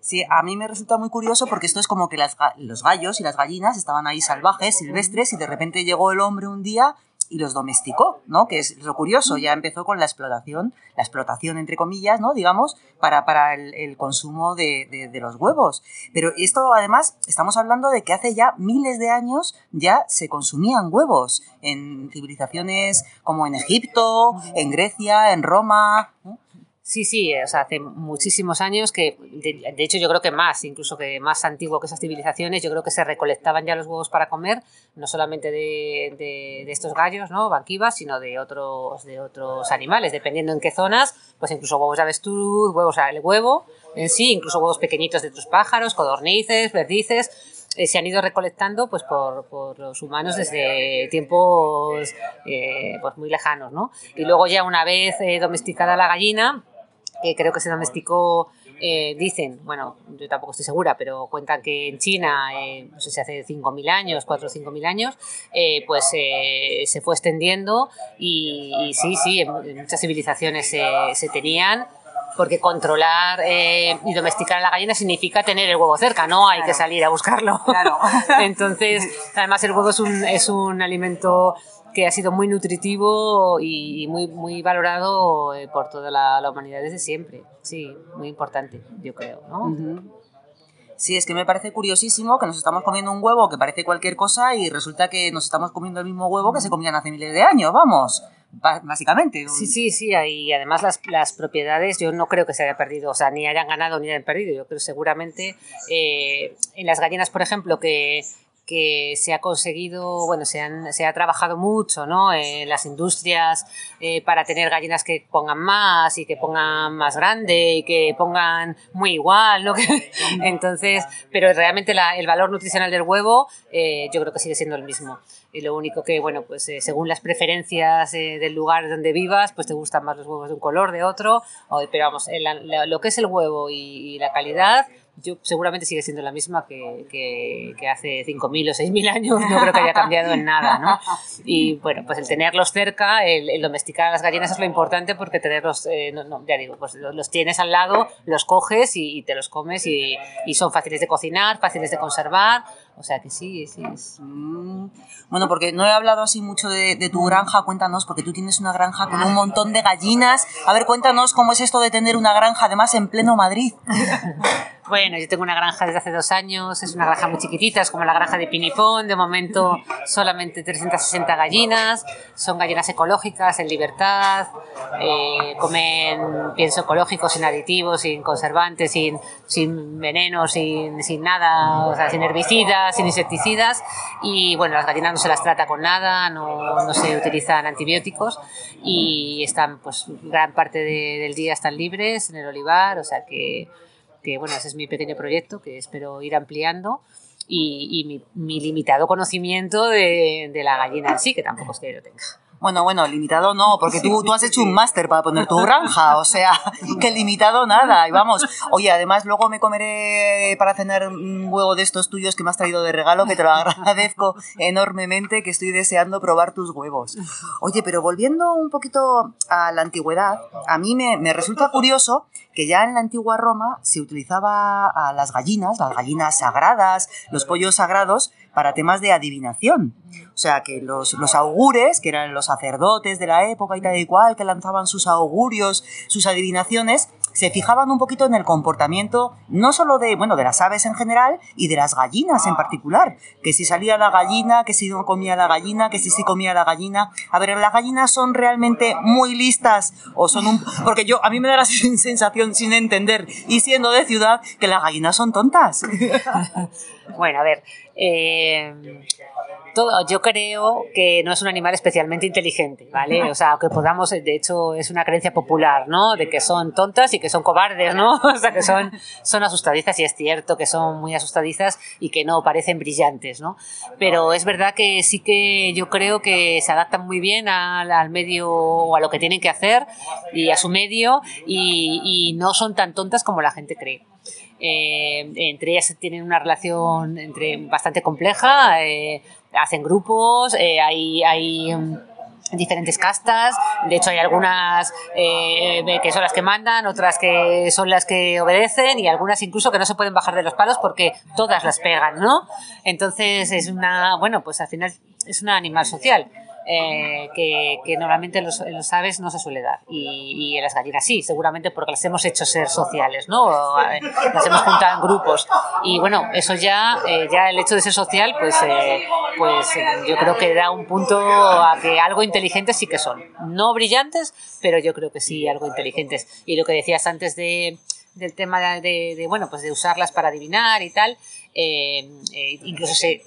Sí, a mí me resulta muy curioso porque esto es como que las los gallos y las gallinas estaban ahí salvajes, silvestres, y de repente llegó el hombre un día y los domesticó, ¿no? Que es lo curioso, ya empezó con la explotación, la explotación entre comillas, ¿no? Digamos, para, para el, consumo de, de- los huevos. Pero esto además, estamos hablando de que hace ya miles de años ya se consumían huevos en civilizaciones como en Egipto, en Grecia, en Roma. Sí, sí, eh, o sea, hace muchísimos años que, de, hecho yo creo que más, incluso que más antiguo que esas civilizaciones, yo creo que se recolectaban ya los huevos para comer, no solamente de, de- estos gallos, ¿no? Banquivas, sino de otros, de otros animales, dependiendo en qué zonas, pues incluso huevos de avestruz, huevos, el huevo en sí, incluso huevos pequeñitos de otros pájaros, codornices, perdices, eh, se han ido recolectando pues por, por los humanos desde tiempos eh, pues muy lejanos, ¿no? Y luego ya una vez eh, domesticada la gallina, que creo que se domesticó, eh, dicen, bueno, yo tampoco estoy segura, pero cuentan que en China, eh, no sé si hace 5.000 años, 4 o 5.000 años, eh, pues se fue extendiendo y, y sí, sí, en, en muchas civilizaciones se, se tenían. Porque controlar eh, y domesticar a la gallina significa tener el huevo cerca, no hay que salir a buscarlo. Claro. Entonces, además el huevo es un, es un alimento que ha sido muy nutritivo y muy, muy valorado eh, por toda la, la humanidad desde siempre. Sí, muy importante, yo creo, ¿no? Sí, es que me parece curiosísimo que nos estamos comiendo un huevo que parece cualquier cosa y resulta que nos estamos comiendo el mismo huevo que se comían hace miles de años, vamos, básicamente. Sí, sí, sí, y además las, las propiedades yo no creo que se haya perdido, o sea, ni hayan ganado ni hayan perdido. Yo creo seguramente eh, en las gallinas, por ejemplo, que, que se ha conseguido, bueno, se, han- se ha trabajado mucho, ¿no? En las industrias eh, para tener gallinas que pongan más y que pongan más grande y que pongan muy igual, ¿no? Entonces, pero realmente el valor nutricional del huevo eh, yo creo que sigue siendo el mismo. Y lo único que, bueno, pues eh, según las preferencias eh, del lugar donde vivas, pues te gustan más los huevos de un color, de otro, o- pero vamos, el- lo que es el huevo y la calidad yo seguramente sigue siendo la misma que, que, que hace 5.000 o 6.000 años, no creo que haya cambiado en nada, ¿no? Y bueno, pues el tenerlos cerca, el, el domesticar a las gallinas es lo importante porque tenerlos, eh, no, no, ya digo, pues los, tienes al lado, los coges y, y te los comes y, y son fáciles de cocinar, fáciles de conservar, o sea que sí, sí. Es... Bueno, porque no he hablado así mucho de, de tu granja, cuéntanos, porque tú tienes una granja con un montón de gallinas. A ver, cuéntanos cómo es esto de tener una granja, además en pleno Madrid. Bueno, yo tengo una granja desde hace dos años, es una granja muy chiquitita, es como la granja de Pinipón, de momento solamente 360 gallinas, son gallinas ecológicas, en libertad, eh, comen pienso ecológico, sin aditivos, sin conservantes, sin, sin veneno, sin, sin nada, o sea, sin herbicidas, sin insecticidas, y bueno, las gallinas no se las trata con nada, no, no se utilizan antibióticos, y están, pues, gran parte de- del día están libres en el olivar, o sea que que bueno, ese es mi pequeño proyecto que espero ir ampliando y, mi, mi limitado conocimiento de, de la gallina en sí, que tampoco es que lo tenga. Bueno, bueno, limitado no, porque tú, tú has hecho un máster para poner tu granja, o sea, que limitado nada, y vamos. Oye, además luego me comeré para cenar un huevo de estos tuyos que me has traído de regalo, que te lo agradezco enormemente, que estoy deseando probar tus huevos. Oye, pero volviendo un poquito a la antigüedad, a mí me, me resulta curioso que ya en la antigua Roma se utilizaba a las gallinas, las gallinas sagradas, los pollos sagrados, para temas de adivinación. O sea, que los, los augures, que eran los sacerdotes de la época y tal y cual, que lanzaban sus augurios, sus adivinaciones, se fijaban un poquito en el comportamiento no solo de, bueno, de las aves en general y de las gallinas en particular. Que si salía la gallina, que si no comía la gallina, que si sí comía la gallina. A ver, las gallinas son realmente muy listas o son un... Porque yo, a mí me da la sensación sin entender y siendo de ciudad que las gallinas son tontas. Bueno, a ver, eh, todo, yo creo que no es un animal especialmente inteligente, ¿vale? O sea, que podamos, de hecho, es una creencia popular, ¿no? De que son tontas y que son cobardes, ¿no? O sea, que son, son asustadizas y es cierto que son muy asustadizas y que no parecen brillantes, ¿no? Pero es verdad que sí que yo creo que se adaptan muy bien al, al medio o a lo que tienen que hacer y a su medio y, y no son tan tontas como la gente cree. Eh, entre ellas tienen una relación entre bastante compleja, eh, hacen grupos, eh, hay, hay mm, diferentes castas, de hecho hay algunas eh, que son las que mandan, otras que son las que obedecen y algunas incluso que no se pueden bajar de los palos porque todas las pegan, ¿no? Entonces es una, bueno, pues al final es un animal social. Eh, que, que normalmente en los, los aves no se suele dar. Y, y en las gallinas sí, seguramente porque las hemos hecho ser sociales, ¿no? O, eh, las hemos juntado en grupos. Y bueno, eso ya, eh, ya el hecho de ser social, pues, eh, pues eh, yo creo que da un punto a que algo inteligentes sí que son, no brillantes, pero yo creo que sí algo inteligentes. Y lo que decías antes de del tema de, de- de, bueno pues de usarlas para adivinar y tal eh, eh, incluso se, eh,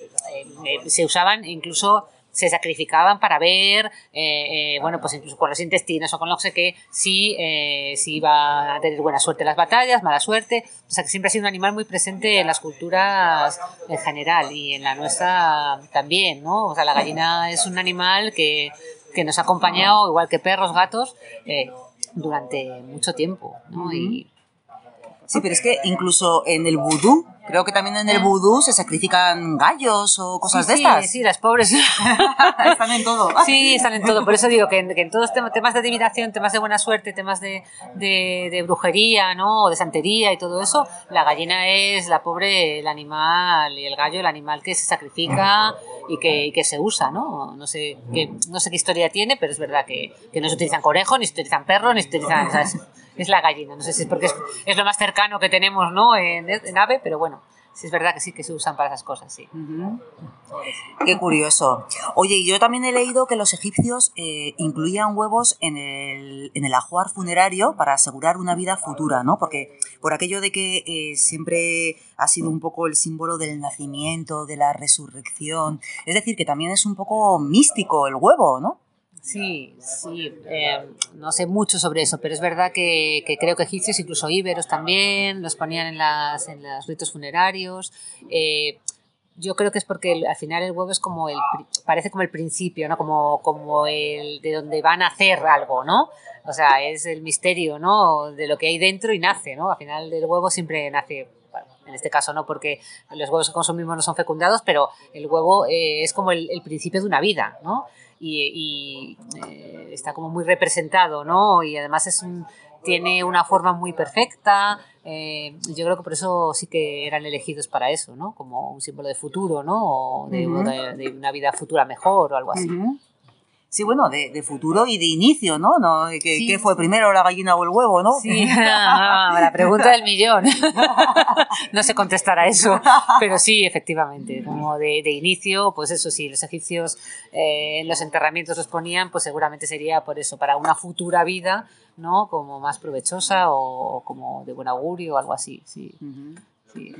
eh, se usaban incluso se sacrificaban para ver, eh, eh, bueno, pues incluso con los intestinos o con lo que sé qué, si, eh, si iba a tener buena suerte en las batallas, mala suerte. O sea, que siempre ha sido un animal muy presente en las culturas en general y en la nuestra también, ¿no? O sea, la gallina es un animal que, que nos ha acompañado, igual que perros, gatos, eh, durante mucho tiempo, ¿no? Y, Sí, pero es que incluso en el vudú, creo que también en el vudú se sacrifican gallos o cosas Sí, de sí, estas. Sí, las pobres. están en todo. Sí, están en todo. Por eso digo que en, que en todos tem- temas de adivinación, temas de buena suerte, temas de, de, de brujería, ¿no? O de santería y todo eso, la gallina es la pobre, el animal, y el gallo, el animal que se sacrifica y que, y que se usa, ¿no? No sé, qué, no sé qué historia tiene, pero es verdad que, que no se utilizan conejos, ni se utilizan perros, ni se utilizan... es, la gallina. No sé si es porque es, lo más cercano que tenemos, ¿no? En, ave, pero bueno, sí es verdad que sí que se usan para esas cosas, sí. Qué curioso. Oye, yo también he leído que los egipcios eh, incluían huevos en el, en el ajuar funerario para asegurar una vida futura, ¿no? Porque por aquello de que eh, siempre ha sido un poco el símbolo del nacimiento, de la resurrección. Es decir, que también es un poco místico el huevo, ¿no? Sí, sí, eh, no sé mucho sobre eso, pero es verdad que, que creo que egipcios, incluso íberos también, los ponían en, las, en los ritos funerarios. Eh, yo creo que es porque el- al final el huevo es como el, parece como el principio, ¿no? Como, como el de donde van a hacer algo, ¿no? O sea, es el misterio, ¿no? De lo que hay dentro y nace, ¿no? Al final del huevo siempre nace, bueno, En este caso no, porque los huevos que consumimos no son fecundados, pero el huevo eh, es como el, el principio de una vida, ¿no? Y, y, eh, está como muy representado, ¿no? Y además es un, tiene una forma muy perfecta. eh, yo creo que por eso sí que eran elegidos para eso, ¿no? Como un símbolo de futuro, ¿no? O de, Ujú. de- de una vida futura mejor o algo así. Sí, bueno, de, de futuro y de inicio, ¿no? no ¿qué, qué fue primero, la gallina o el huevo, no? Sí, ah, la pregunta del millón. No sé contestar a eso, pero sí, efectivamente, como de, de inicio, pues eso sí, los egipcios eh, en los enterramientos los ponían, pues seguramente sería por eso, para una futura vida, ¿no? Como más provechosa o, o como de buen augurio o algo así, sí. Sí.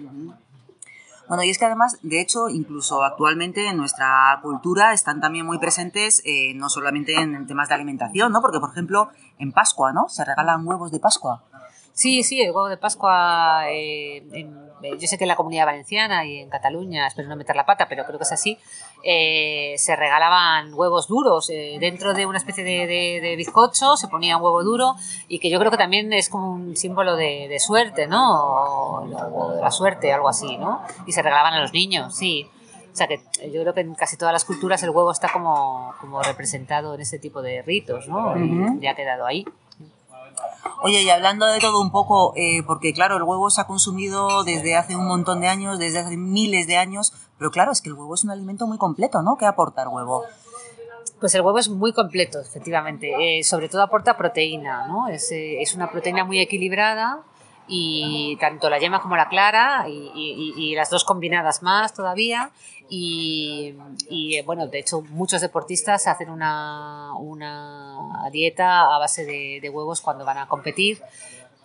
Bueno, y es que además, de hecho, incluso actualmente en nuestra cultura están también muy presentes, eh, no solamente en temas de alimentación, ¿no? Porque, por ejemplo, en Pascua, ¿no? Se regalan huevos de Pascua. Sí, sí, el huevo de Pascua, eh, eh, yo sé que en la comunidad valenciana y en Cataluña, espero no meter la pata, pero creo que es así, eh, se regalaban huevos duros. eh, dentro de una especie de, de- de bizcocho se ponía un huevo duro y que yo creo que también es como un símbolo de, de suerte, ¿no? O, o de la suerte, algo así, ¿no? Y se regalaban a los niños, sí. O sea que yo creo que en casi todas las culturas el huevo está como, como representado en ese tipo de ritos, ¿no? Y Ujú. ya ha quedado ahí. Oye, y hablando de todo un poco, eh, porque claro, el huevo se ha consumido desde hace un montón de años, desde hace miles de años, pero claro, es que el huevo es un alimento muy completo, ¿no? ¿Qué aporta el huevo? Pues el huevo es muy completo, efectivamente. Eh, sobre todo aporta proteína, ¿no? Es, eh, es una proteína muy equilibrada y tanto la yema como la clara y, y- y las dos combinadas más todavía. Y, y, bueno, de hecho muchos deportistas hacen una, una dieta a base de, de huevos cuando van a competir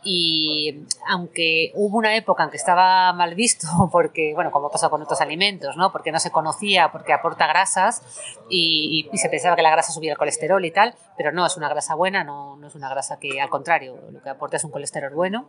y aunque hubo una época en que estaba mal visto, porque, bueno, como pasa con otros alimentos, ¿no? Porque no se conocía, porque aporta grasas y- y se pensaba que la grasa subía el colesterol y tal, pero no, es una grasa buena, no, no es una grasa que, al contrario, lo que aporta es un colesterol bueno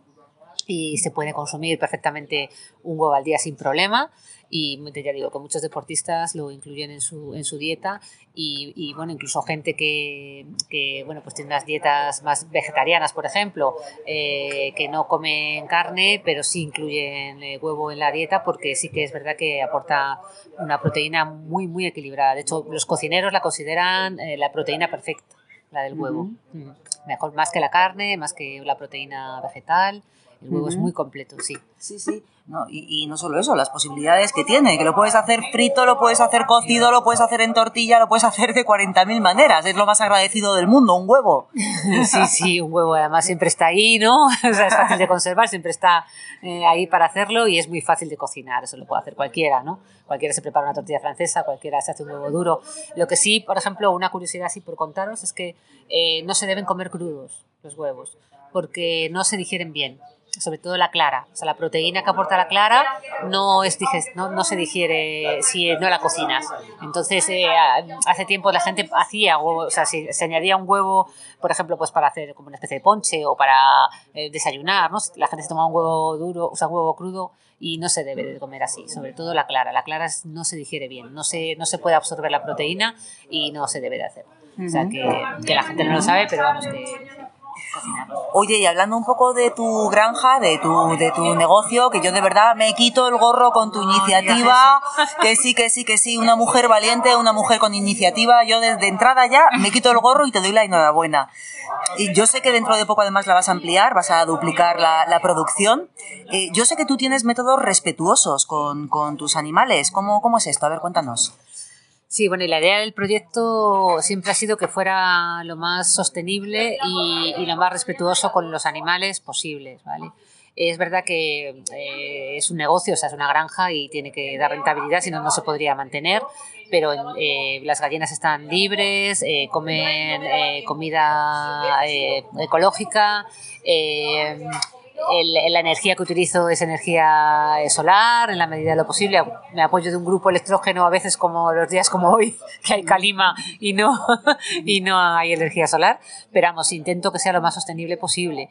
y se puede consumir perfectamente un huevo al día sin problema. Y ya digo que muchos deportistas lo incluyen en su, en su dieta. Y, y, bueno incluso gente que, que, bueno pues tiene unas dietas más vegetarianas por ejemplo eh, que no comen carne pero sí incluyen eh, huevo en la dieta porque sí que es verdad que aporta una proteína muy muy equilibrada. De hecho los cocineros la consideran eh, la proteína perfecta la del huevo. Ujú. Mm. mejor más que la carne más que la proteína vegetal el huevo es muy completo sí Sí, sí. No, y, y no solo eso, las posibilidades que tiene, que lo puedes hacer frito, lo puedes hacer cocido, lo puedes hacer en tortilla, lo puedes hacer de 40.000 maneras. Es lo más agradecido del mundo, un huevo. Sí, sí, un huevo además siempre está ahí, ¿no? O sea, es fácil de conservar, siempre está eh, ahí para hacerlo y es muy fácil de cocinar, eso lo puede hacer cualquiera, ¿no? Cualquiera se prepara una tortilla francesa, cualquiera se hace un huevo duro. Lo que sí, por ejemplo, una curiosidad así por contaros es que eh, no se deben comer crudos los huevos, porque no se digieren bien sobre todo la clara. O sea, la proteína que aporta la clara no, es no, no se digiere si no la cocinas. Entonces, eh, hace tiempo la gente hacía huevos, o sea, si se añadía un huevo, por ejemplo, pues para hacer como una especie de ponche o para eh, desayunar, ¿no? La gente se toma un huevo duro, o sea, un huevo crudo y no se debe de comer así, sobre todo la clara. La clara no se digiere bien, no se, no se puede absorber la proteína y no se debe de hacer. O sea, que, que la gente no lo sabe, pero vamos, que Oye, y hablando un poco de tu granja, de tu, de tu negocio, que yo de verdad me quito el gorro con tu iniciativa, que sí, que sí, que sí, una mujer valiente, una mujer con iniciativa, yo desde entrada ya me quito el gorro y te doy la enhorabuena. Y yo sé que dentro de poco además la vas a ampliar, vas a duplicar la, la producción. Eh, yo sé que tú tienes métodos respetuosos con, con tus animales. ¿Cómo, ¿Cómo es esto? A ver, cuéntanos. Sí, bueno, y la idea del proyecto siempre ha sido que fuera lo más sostenible y, lo más respetuoso con los animales posibles, ¿vale? Es verdad que eh, es un negocio, o sea, es una granja y tiene que dar rentabilidad, si no, no se podría mantener, pero eh, las gallinas están libres, eh, comen comida ecológica, el- la energía que utilizo es energía eh, solar en la medida de lo posible. Me apoyo de un grupo electrógeno a veces como los días como hoy, que hay calima y no, y no hay energía solar. Pero vamos, intento que sea lo más sostenible posible.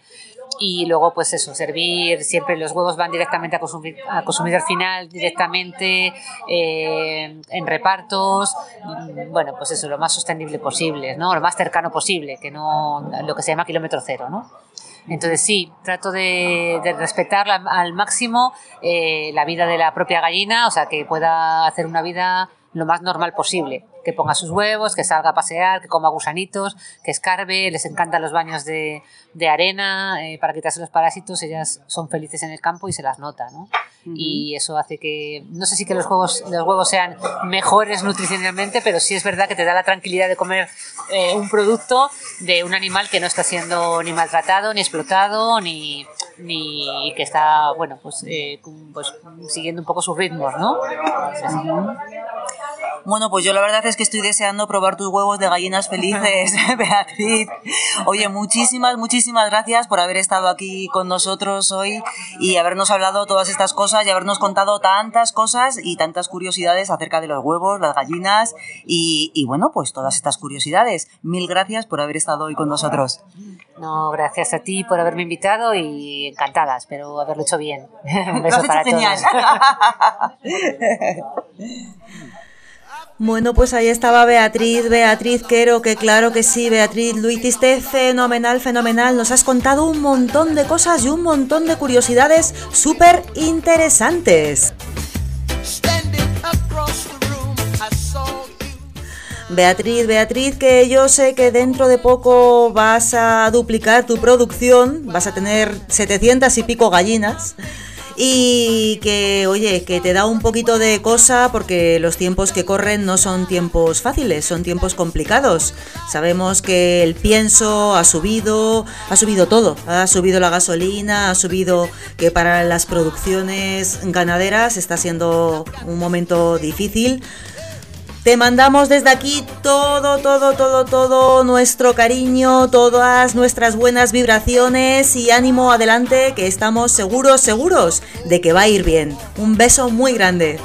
Y luego, pues eso, servir, siempre los huevos van directamente a consumir, a consumidor final, directamente eh, en repartos. Mm, Bueno, pues eso, lo más sostenible posible, ¿no? Lo más cercano posible, que no lo que se llama kilómetro cero, ¿no? Entonces sí, trato de, de respetar la- al máximo eh, la vida de la propia gallina, o sea, que pueda hacer una vida lo más normal posible. Que ponga sus huevos, que salga a pasear, que coma gusanitos, que escarbe, les encantan los baños de, de arena eh, para quitarse los parásitos, ellas son felices en el campo y se las nota, ¿no? Y eso hace que, no sé si que los huevos, los huevos sean mejores nutricionalmente, pero sí es verdad que te da la tranquilidad de comer eh, un producto de un animal que no está siendo ni maltratado, ni explotado, ni, ni que está, bueno, pues, eh, pues siguiendo un poco sus ritmos, ¿no? Bueno, pues yo la verdad es que estoy deseando probar tus huevos de gallinas felices, Beatriz. Oye, muchísimas, muchísimas gracias por haber estado aquí con nosotros hoy y habernos hablado todas estas cosas y habernos contado tantas cosas y tantas curiosidades acerca de los huevos, las gallinas y, y bueno, pues todas estas curiosidades. Mil gracias por haber estado hoy con nosotros. No, gracias a ti por haberme invitado y encantada, espero haberlo hecho bien. Un beso para todos. Bueno, pues ahí estaba Beatriz, Beatriz Quero, que claro que sí, Beatriz, lo hiciste fenomenal, fenomenal. Nos has contado un montón de cosas y un montón de curiosidades súper interesantes. Beatriz, Beatriz, que yo sé que dentro de poco vas a duplicar tu producción, vas a tener 700 y pico gallinas. Y que, oye, que te da un poquito de cosa porque los tiempos que corren no son tiempos fáciles, son tiempos complicados. Sabemos que el pienso ha subido, ha subido todo, ha subido la gasolina, ha subido que para las producciones ganaderas está siendo un momento difícil. Te mandamos desde aquí todo, todo, todo, todo nuestro cariño, todas nuestras buenas vibraciones y ánimo adelante que estamos seguros, seguros de que va a ir bien. Un beso muy grande.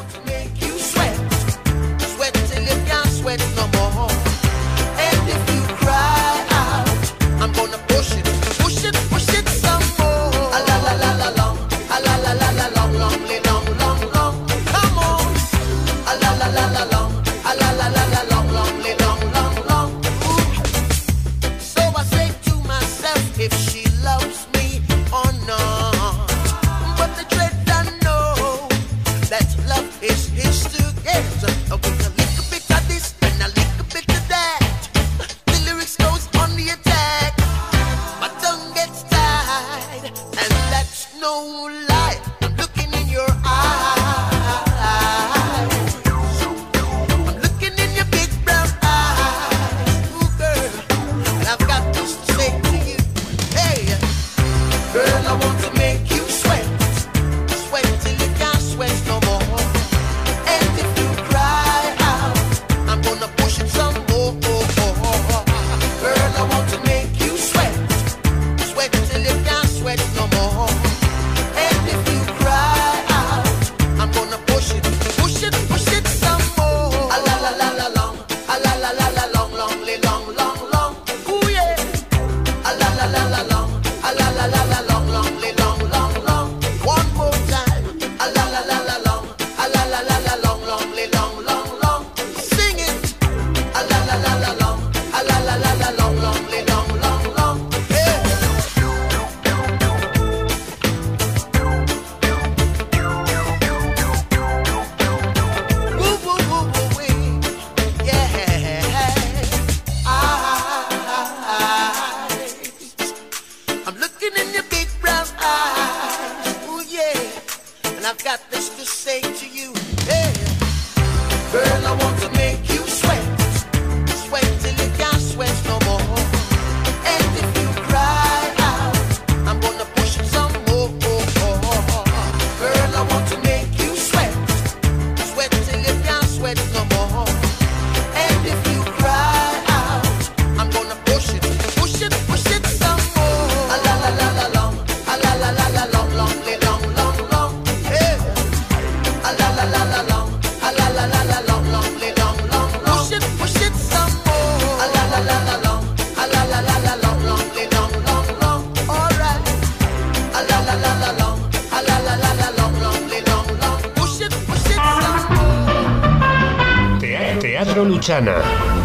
Maruchana,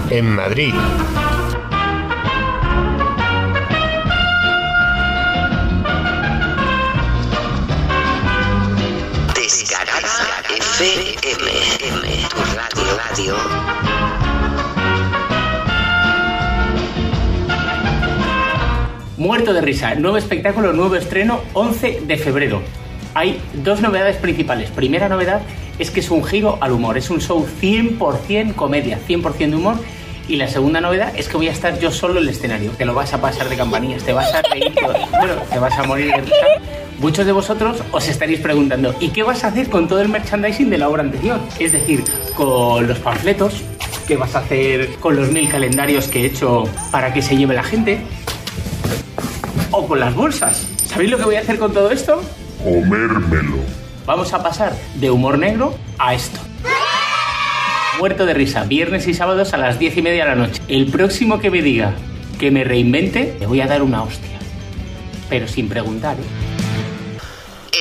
en Madrid. Descarada FM, tu radio. radio. Muerto de risa, nuevo espectáculo, nuevo estreno, 11 de febrero. Hay dos novedades principales. Primera novedad, es que es un giro al humor, es un show 100% comedia, 100% de humor. Y la segunda novedad es que voy a estar yo solo en el escenario. Te lo vas a pasar de campanillas, te vas a reír, bueno, te vas a morir de risa. Muchos de vosotros os estaréis preguntando, ¿y qué vas a hacer con todo el merchandising de la obra anterior? Es decir, con los panfletos, ¿qué vas a hacer con los mil calendarios que he hecho para que se lleve la gente? O con las bolsas. ¿Sabéis lo que voy a hacer con todo esto? Comérmelo. Vamos a pasar de humor negro a esto. Muerto de risa, viernes y sábados a las diez y media de la noche. El próximo que me diga que me reinvente, le voy a dar una hostia. Pero sin preguntar, ¿eh?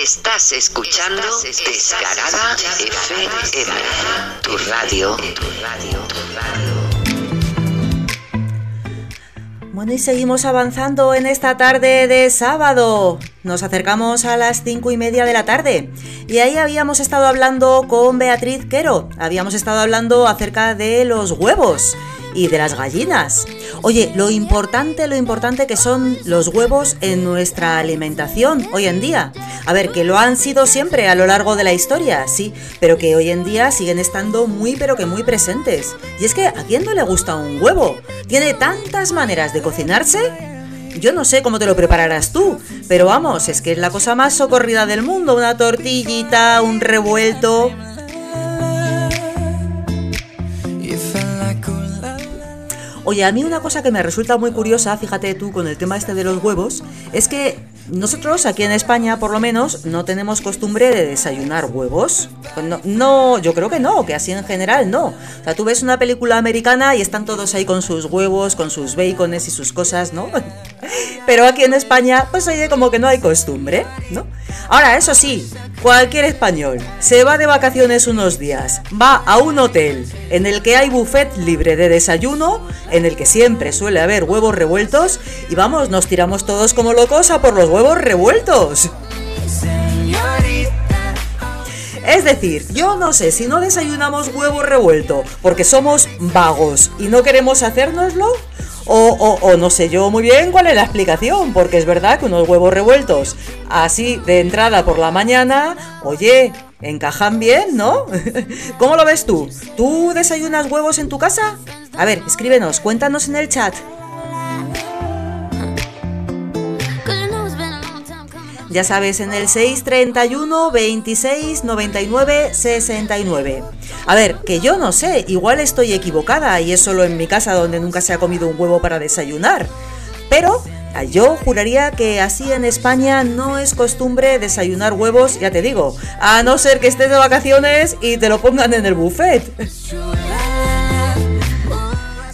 Estás escuchando Descarada FM, tu radio, tu radio, tu radio. Bueno, y seguimos avanzando en esta tarde de sábado. Nos acercamos a las cinco y media de la tarde. Y ahí habíamos estado hablando con Beatriz Quero. Habíamos estado hablando acerca de los huevos y de las gallinas. Oye, lo importante, lo importante que son los huevos en nuestra alimentación hoy en día. A ver, que lo han sido siempre a lo largo de la historia, sí, pero que hoy en día siguen estando muy, pero que muy presentes. Y es que, ¿a quién no le gusta un huevo? Tiene tantas maneras de cocinarse. Yo no sé cómo te lo prepararás tú, pero vamos, es que es la cosa más socorrida del mundo, una tortillita, un revuelto. Oye, a mí una cosa que me resulta muy curiosa, fíjate tú con el tema este de los huevos, es que nosotros aquí en España, por lo menos, no tenemos costumbre de desayunar huevos. No, no, yo creo que no, que así en general no. O sea, tú ves una película americana y están todos ahí con sus huevos, con sus bacones y sus cosas, ¿no? Pero aquí en España, pues oye, como que no hay costumbre, ¿no? Ahora, eso sí, cualquier español se va de vacaciones unos días, va a un hotel en el que hay buffet libre de desayuno, en el que siempre suele haber huevos revueltos, y vamos, nos tiramos todos como locos a por los huevos revueltos. Es decir, yo no sé si no desayunamos huevo revuelto porque somos vagos y no queremos hacérnoslo, o, o, o, no sé yo muy bien cuál es la explicación, porque es verdad que unos huevos revueltos así de entrada por la mañana, oye, encajan bien, ¿no? ¿Cómo lo ves tú? ¿Tú desayunas huevos en tu casa? A ver, escríbenos, cuéntanos en el chat. Ya sabes, en el 631 26 99 69. A ver, que yo no sé, igual estoy equivocada y es solo en mi casa donde nunca se ha comido un huevo para desayunar. Pero yo juraría que así en España no es costumbre desayunar huevos, ya te digo, a no ser que estés de vacaciones y te lo pongan en el buffet.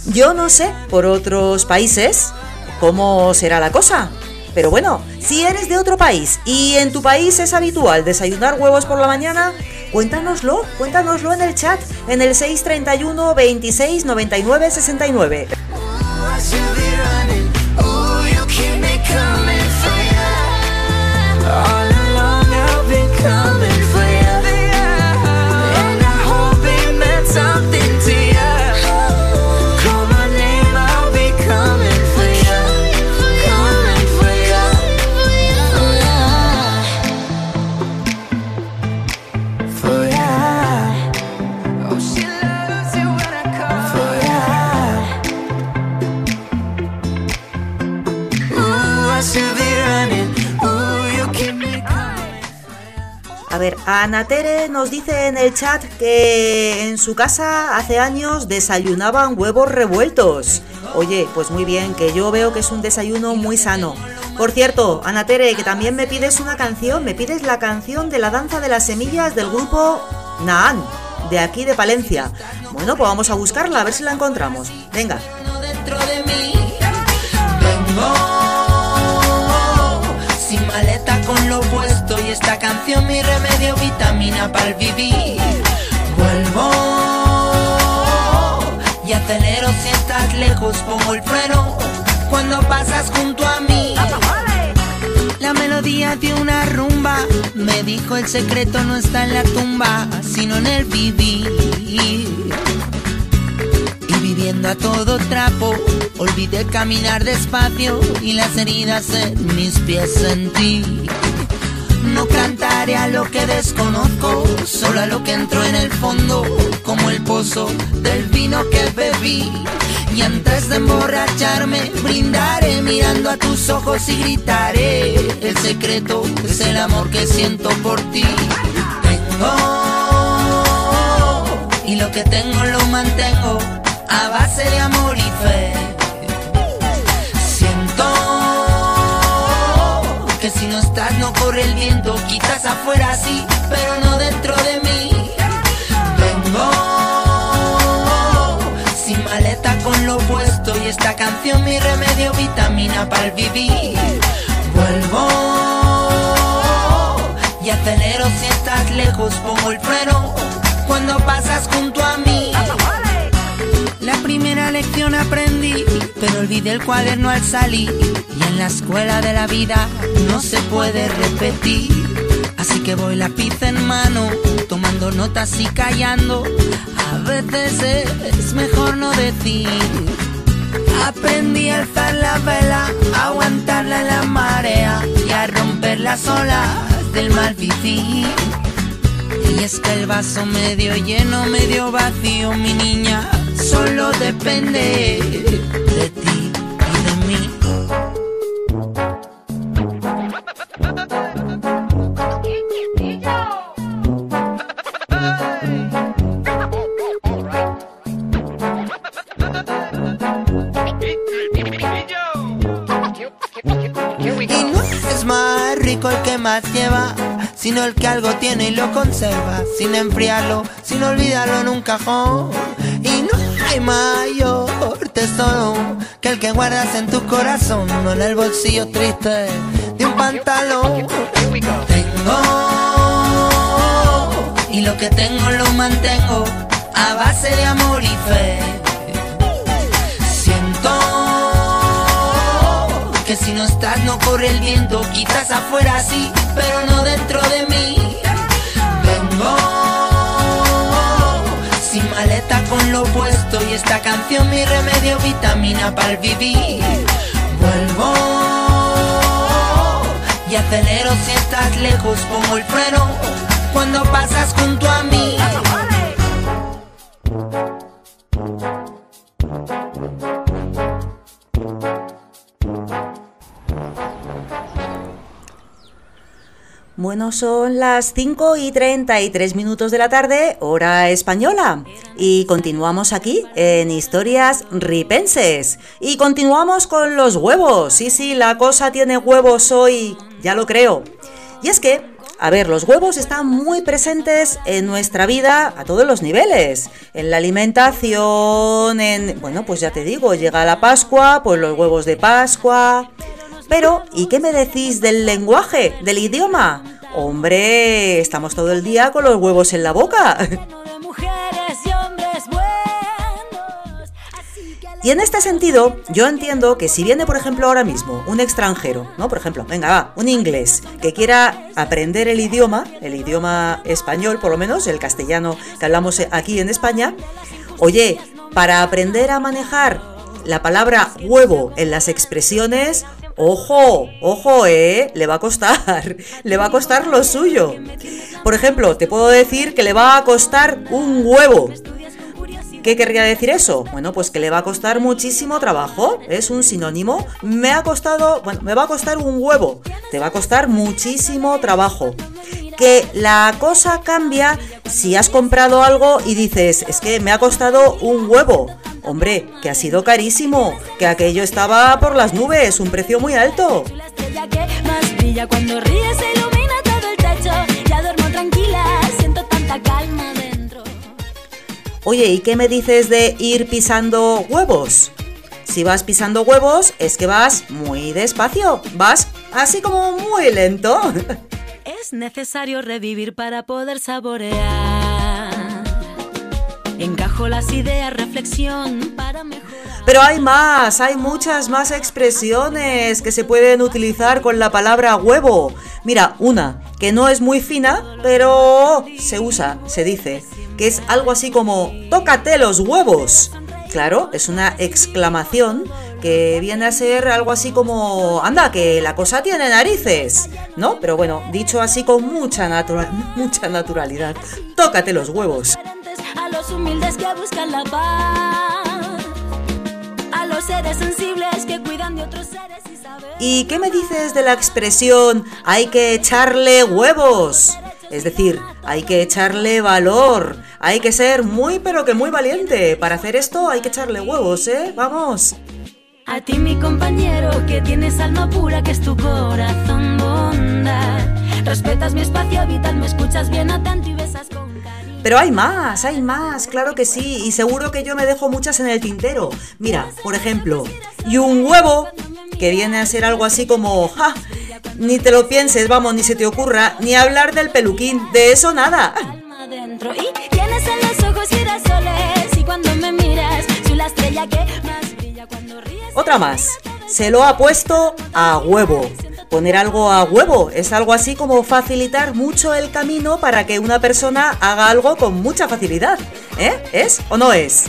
Yo no sé por otros países cómo será la cosa. Pero bueno, si eres de otro país y en tu país es habitual desayunar huevos por la mañana, cuéntanoslo, cuéntanoslo en el chat, en el 631 26 99 69. A ver, Ana Tere nos dice en el chat que en su casa hace años desayunaban huevos revueltos. Oye, pues muy bien, que yo veo que es un desayuno muy sano. Por cierto, Ana Tere, que también me pides una canción, me pides la canción de la danza de las semillas del grupo Naan, de aquí de Palencia. Bueno, pues vamos a buscarla, a ver si la encontramos. Venga. Esta canción mi remedio vitamina para el vivir. Vuelvo y acelero si estás lejos pongo el freno cuando pasas junto a mí. La melodía de una rumba me dijo el secreto no está en la tumba, sino en el vivir. Y viviendo a todo trapo, olvidé caminar despacio y las heridas en mis pies sentí. No cantaré a lo que desconozco, solo a lo que entró en el fondo, como el pozo del vino que bebí. Y antes de emborracharme, brindaré mirando a tus ojos y gritaré. El secreto es el amor que siento por ti. Tengo, y lo que tengo lo mantengo a base de amor y fe. Si no estás no corre el viento, quizás afuera sí, pero no dentro de mí. Vengo sin maleta con lo puesto y esta canción mi remedio, vitamina para el vivir. Vuelvo y acelero si estás lejos, pongo el freno cuando pasas junto a mí. Primera lección aprendí, pero olvidé el cuaderno al salir. Y en la escuela de la vida no se puede repetir. Así que voy lápiz en mano, tomando notas y callando. A veces es mejor no decir. Aprendí a alzar la vela, a aguantarla en la marea y a romper las olas del mal vivir. Y es que el vaso medio lleno, medio vacío, mi niña, solo depende de ti y de mí. Y no es más rico el que más lleva, sino el que algo tiene y lo conserva, sin enfriarlo, sin olvidarlo en un cajón. Hay mayor tesoro que el que guardas en tu corazón, no en el bolsillo triste de un pantalón. Tengo, y lo que tengo lo mantengo a base de amor y fe. Siento que si no estás no corre el viento, quizás afuera sí, pero no dentro de mí. Vengo sin maleta con lo puesto y esta canción mi remedio, vitamina para vivir. Vuelvo y acelero si estás lejos, pongo el freno cuando pasas junto a mí. Bueno, son las 5 y 33 minutos de la tarde, hora española. Y continuamos aquí en Historias Ripenses. Y continuamos con los huevos. Sí, sí, la cosa tiene huevos hoy, ya lo creo. Y es que, a ver, los huevos están muy presentes en nuestra vida a todos los niveles. En la alimentación, en... Bueno, pues ya te digo, llega la Pascua, pues los huevos de Pascua. Pero, ¿y qué me decís del lenguaje, del idioma? Hombre, estamos todo el día con los huevos en la boca. Y en este sentido, yo entiendo que si viene, por ejemplo, ahora mismo un extranjero, ¿no? Por ejemplo, venga, va, un inglés que quiera aprender el idioma, el idioma español, por lo menos, el castellano que hablamos aquí en España, oye, para aprender a manejar la palabra huevo en las expresiones, Ojo, ojo, eh, le va a costar, le va a costar lo suyo. Por ejemplo, te puedo decir que le va a costar un huevo. ¿Qué querría decir eso? Bueno, pues que le va a costar muchísimo trabajo, es un sinónimo. Me ha costado, bueno, me va a costar un huevo, te va a costar muchísimo trabajo. Que la cosa cambia si has comprado algo y dices, es que me ha costado un huevo. Hombre, que ha sido carísimo, que aquello estaba por las nubes, un precio muy alto. La estrella que más brilla cuando ríes Oye, ¿y qué me dices de ir pisando huevos? Si vas pisando huevos es que vas muy despacio, vas así como muy lento. Es necesario revivir para poder saborear. Encajo las ideas, reflexión para mejorar. Pero hay más, hay muchas más expresiones que se pueden utilizar con la palabra huevo. Mira, una que no es muy fina, pero se usa, se dice, que es algo así como tócate los huevos. Claro, es una exclamación que viene a ser algo así como, anda, que la cosa tiene narices, ¿no? Pero bueno, dicho así con mucha, natura mucha naturalidad, tócate los huevos. A los humildes que buscan la paz, los seres sensibles que cuidan de otros seres y saben. ¿Y qué me dices de la expresión hay que echarle huevos? Es decir, hay que echarle valor, hay que ser muy pero que muy valiente. Para hacer esto hay que echarle huevos, ¿eh? Vamos. A ti mi compañero que tienes alma pura que es tu corazón bondad. Respetas mi espacio vital, me escuchas bien atento y besas con. Pero hay más, hay más, claro que sí, y seguro que yo me dejo muchas en el tintero. Mira, por ejemplo, y un huevo, que viene a ser algo así como, ja, ni te lo pienses, vamos, ni se te ocurra, ni hablar del peluquín, de eso nada. Otra más, se lo ha puesto a huevo. Poner algo a huevo es algo así como facilitar mucho el camino para que una persona haga algo con mucha facilidad. ¿Eh? ¿Es o no es?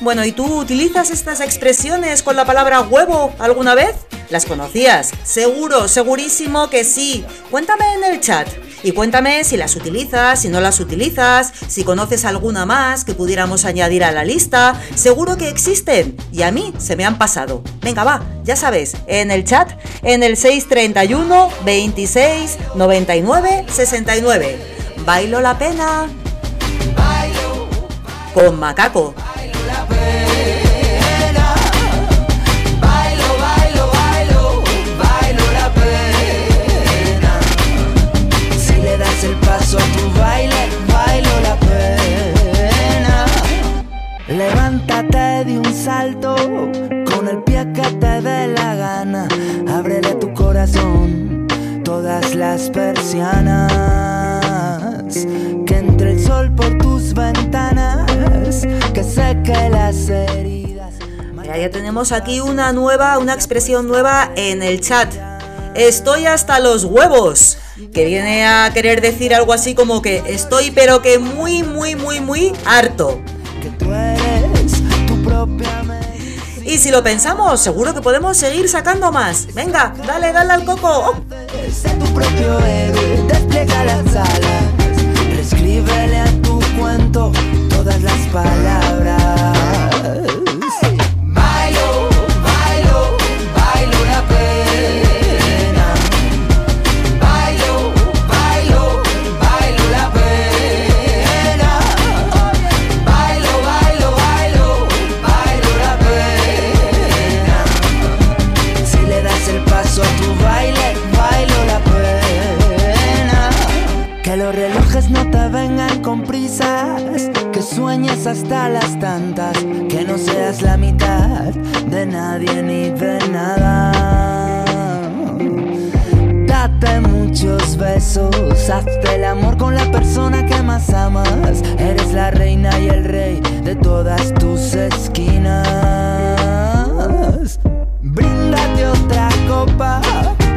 Bueno, ¿y tú utilizas estas expresiones con la palabra huevo alguna vez? ¿Las conocías? Seguro, segurísimo que sí. Cuéntame en el chat. Y cuéntame si las utilizas, si no las utilizas, si conoces alguna más que pudiéramos añadir a la lista. Seguro que existen y a mí se me han pasado. Venga, va, ya sabes, en el chat, en el 631 26 99 69. Bailo la pena. Con macaco. Las persianas. Que entre el sol por tus ventanas, que las heridas. Mira, ya tenemos aquí una nueva, una expresión nueva en el chat. Estoy hasta los huevos. Que viene a querer decir algo así como que estoy pero que muy, muy, muy, muy harto. Tú eres tu propia Y si lo pensamos, seguro que podemos seguir sacando más. Venga, dale, dale al coco. Oh. Hasta las tantas, que no seas la mitad de nadie ni de nada. Date muchos besos, hazte el amor con la persona que más amas. Eres la reina y el rey de todas tus esquinas. Bríndate otra copa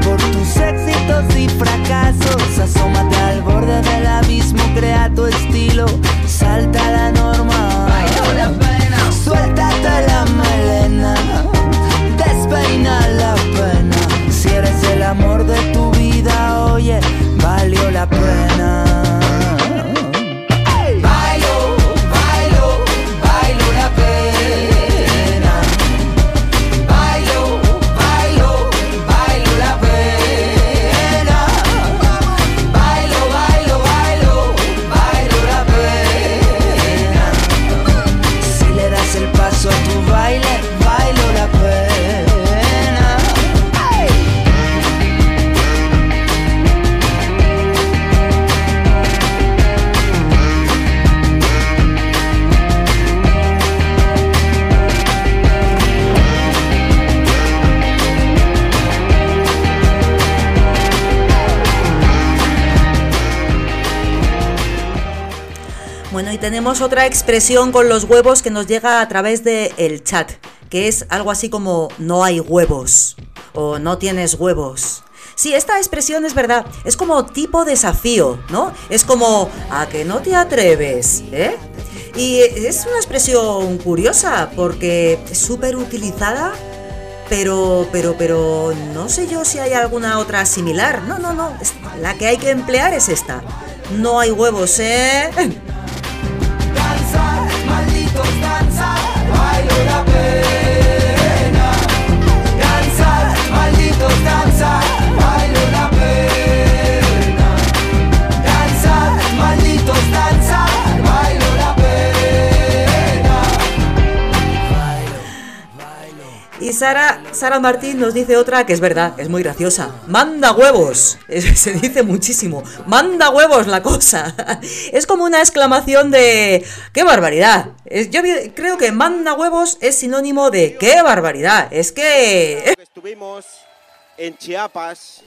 por tus éxitos y fracasos. Asómate al borde del abismo, crea tu estilo, salta la norma. Suéltate la melena, despeina la pena. Si eres el amor de tu vida, oye, valió pena. La pena. Tenemos otra expresión con los huevos que nos llega a través del el chat, que es algo así como no hay huevos o no tienes huevos. Sí, esta expresión es verdad, es como tipo desafío, ¿no? Es como a que no te atreves, ¿eh? Y es una expresión curiosa porque es súper utilizada, pero, pero, pero no sé yo si hay alguna otra similar. No, no, no, la que hay que emplear es esta. No hay huevos, ¿eh? Bailo Sara, Sara Martín nos dice otra que es verdad, es muy graciosa. Manda huevos. Es- se dice muchísimo. Manda huevos la cosa. Es como una exclamación de ¡qué barbaridad! Es- yo creo que manda huevos es sinónimo de ¡qué barbaridad! Es que... Estuvimos en Chiapas.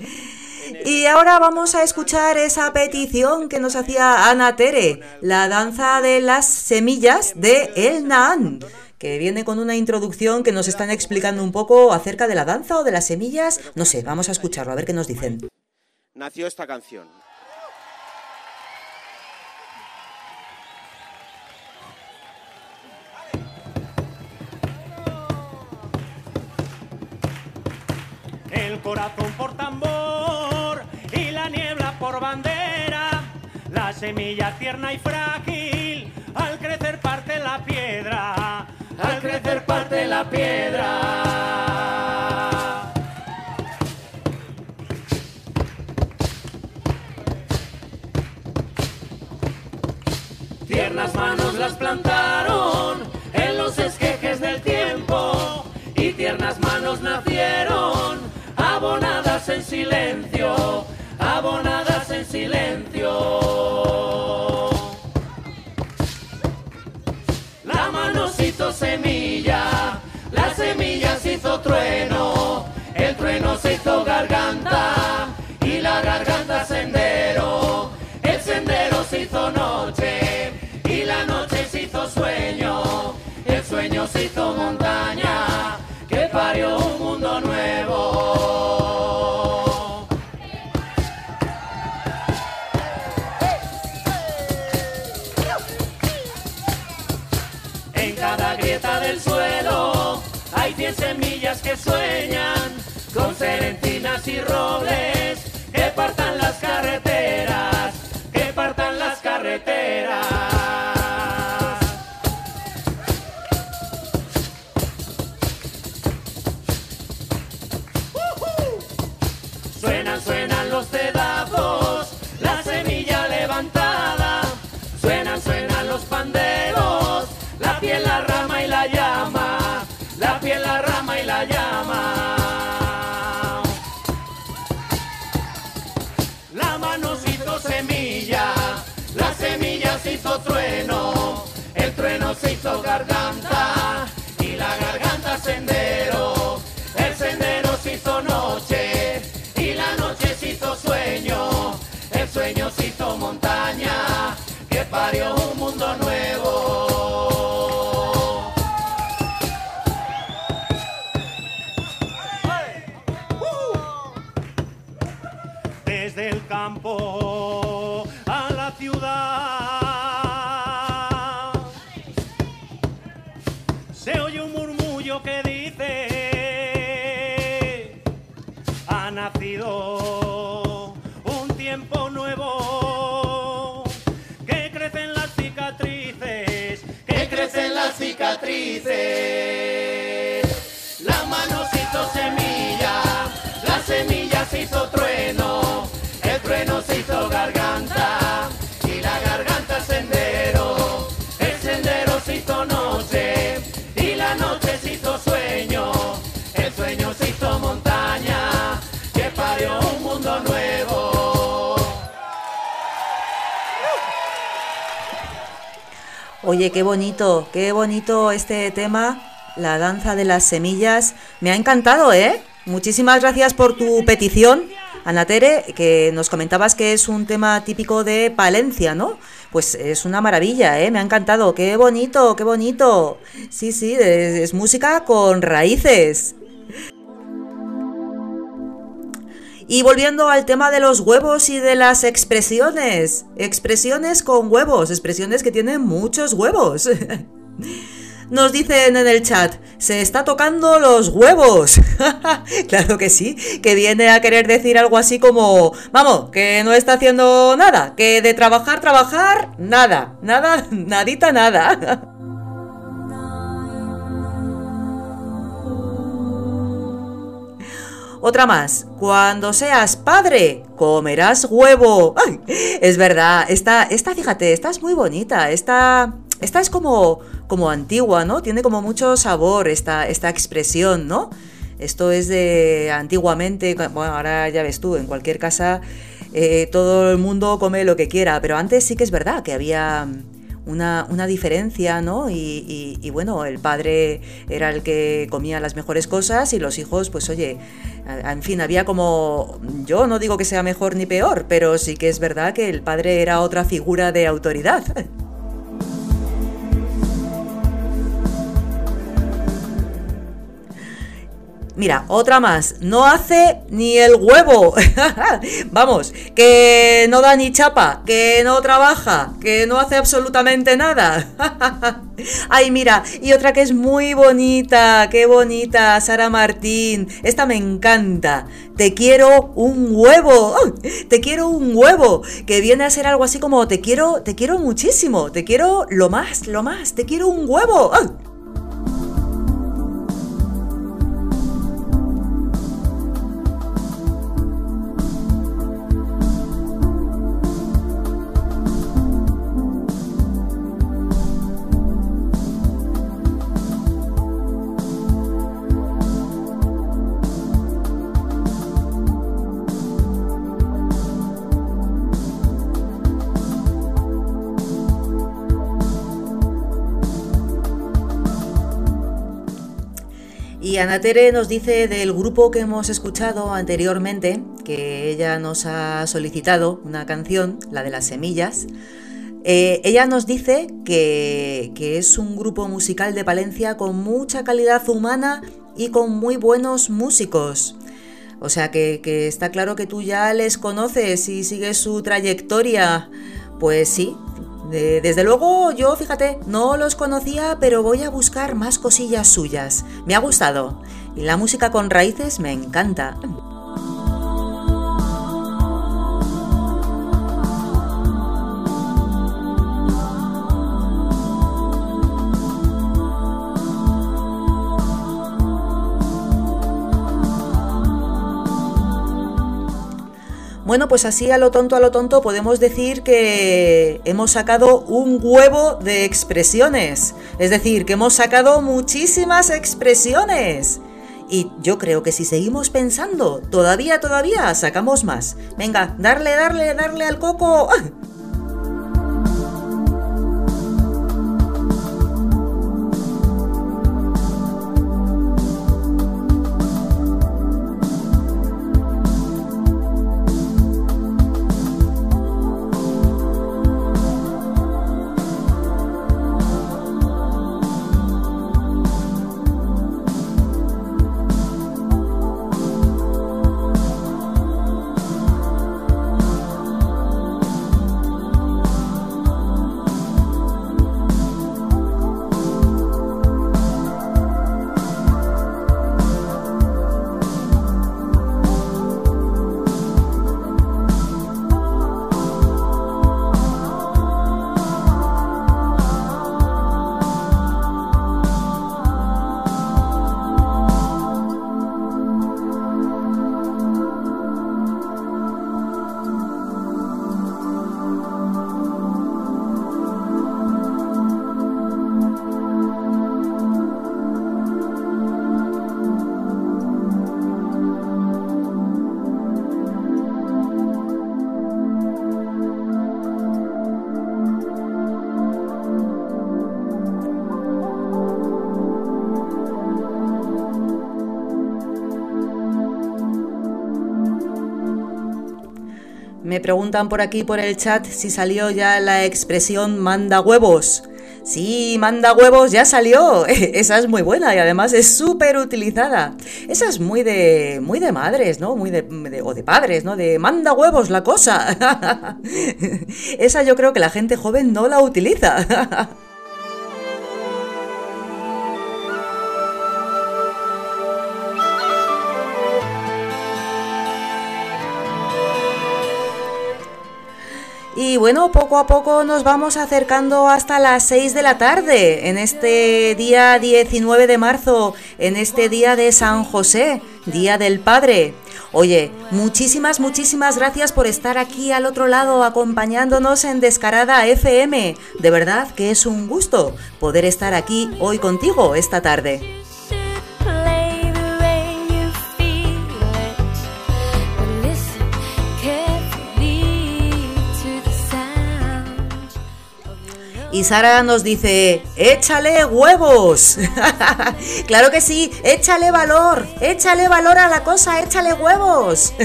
Y ahora vamos a escuchar esa petición que nos hacía Ana Tere, la danza de las semillas de El Naan, que viene con una introducción que nos están explicando un poco acerca de la danza o de las semillas. No sé, vamos a escucharlo, a ver qué nos dicen. Nació esta canción. el corazón por tambor y la niebla por bandera. La semilla tierna y frágil, al crecer parte la piedra, al crecer parte la piedra. Tiernas manos las plantaron en los esquejes del tiempo y tiernas manos nacieron abonadas en silencio, abonadas en silencio. Hizo semilla, la semilla se hizo trueno, el trueno se hizo garganta carreteras, que partan las carreteras. Hizo trueno, el trueno se hizo garganta y la garganta sendero, el sendero se hizo noche y la noche se hizo sueño, el sueño se hizo montaña que parió un mundo nuevo. Oye, qué bonito, qué bonito este tema, la danza de las semillas. Me ha encantado, ¿eh? Muchísimas gracias por tu petición. Ana Tere, que nos comentabas que es un tema típico de Palencia, ¿no? Pues es una maravilla, ¿eh? Me ha encantado. Qué bonito, qué bonito. Sí, sí, es, es música con raíces. Y volviendo al tema de los huevos y de las expresiones. Expresiones con huevos, expresiones que tienen muchos huevos. Nos dicen en el chat, se está tocando los huevos. claro que sí, que viene a querer decir algo así como, vamos, que no está haciendo nada, que de trabajar, trabajar, nada, nada, nadita, nada. Otra más. Cuando seas padre, comerás huevo. Es verdad. Esta, esta, fíjate, esta es muy bonita. Esta, esta es como, como antigua, ¿no? Tiene como mucho sabor esta, esta expresión, ¿no? Esto es de antiguamente, bueno, ahora ya ves tú, en cualquier casa eh, todo el mundo come lo que quiera, pero antes sí que es verdad que había una, una diferencia, ¿no? Y, y- y bueno, el padre era el que comía las mejores cosas y los hijos, pues oye, en fin, había como, yo no digo que sea mejor ni peor, pero sí que es verdad que el padre era otra figura de autoridad. Mira, otra más. No hace ni el huevo. Vamos, que no da ni chapa, que no trabaja, que no hace absolutamente nada. Ay, mira, y otra que es muy bonita, qué bonita, Sara Martín. Esta me encanta. Te quiero un huevo. Te quiero un huevo, que viene a ser algo así como te quiero, te quiero muchísimo, te quiero lo más, lo más, te quiero un huevo. Ana Tere nos dice del grupo que hemos escuchado anteriormente, que ella nos ha solicitado una canción, la de las semillas. Eh, ella nos dice que, es un grupo musical de Palencia con mucha calidad humana y con muy buenos músicos. O sea que, que está claro que tú ya les conoces y sigues su trayectoria. Pues sí, de- desde luego yo, fíjate, no los conocía, pero voy a buscar más cosillas suyas. Me ha gustado. Y la música con raíces me encanta. Bueno, pues así a lo tonto, a lo tonto podemos decir que hemos sacado un huevo de expresiones. Es decir, que hemos sacado muchísimas expresiones. Y yo creo que si seguimos pensando, todavía, todavía sacamos más. Venga, darle, darle, darle al coco. ¡Ah! Preguntan por aquí por el chat si salió ya la expresión manda huevos. Sí, manda huevos, ya salió. Esa es muy buena y además es súper utilizada. Esa es muy de, muy de madres, ¿no? Muy de, de- o de padres, ¿no? De manda huevos la cosa. Esa yo creo que la gente joven no la utiliza. Y bueno, poco a poco nos vamos acercando hasta las 6 de la tarde, en este día 19 de marzo, en este día de San José, Día del Padre. Oye, muchísimas, muchísimas gracias por estar aquí al otro lado acompañándonos en Descarada FM. De verdad que es un gusto poder estar aquí hoy contigo esta tarde. Y Sara nos dice, échale huevos. claro que sí, échale valor, échale valor a la cosa, échale huevos.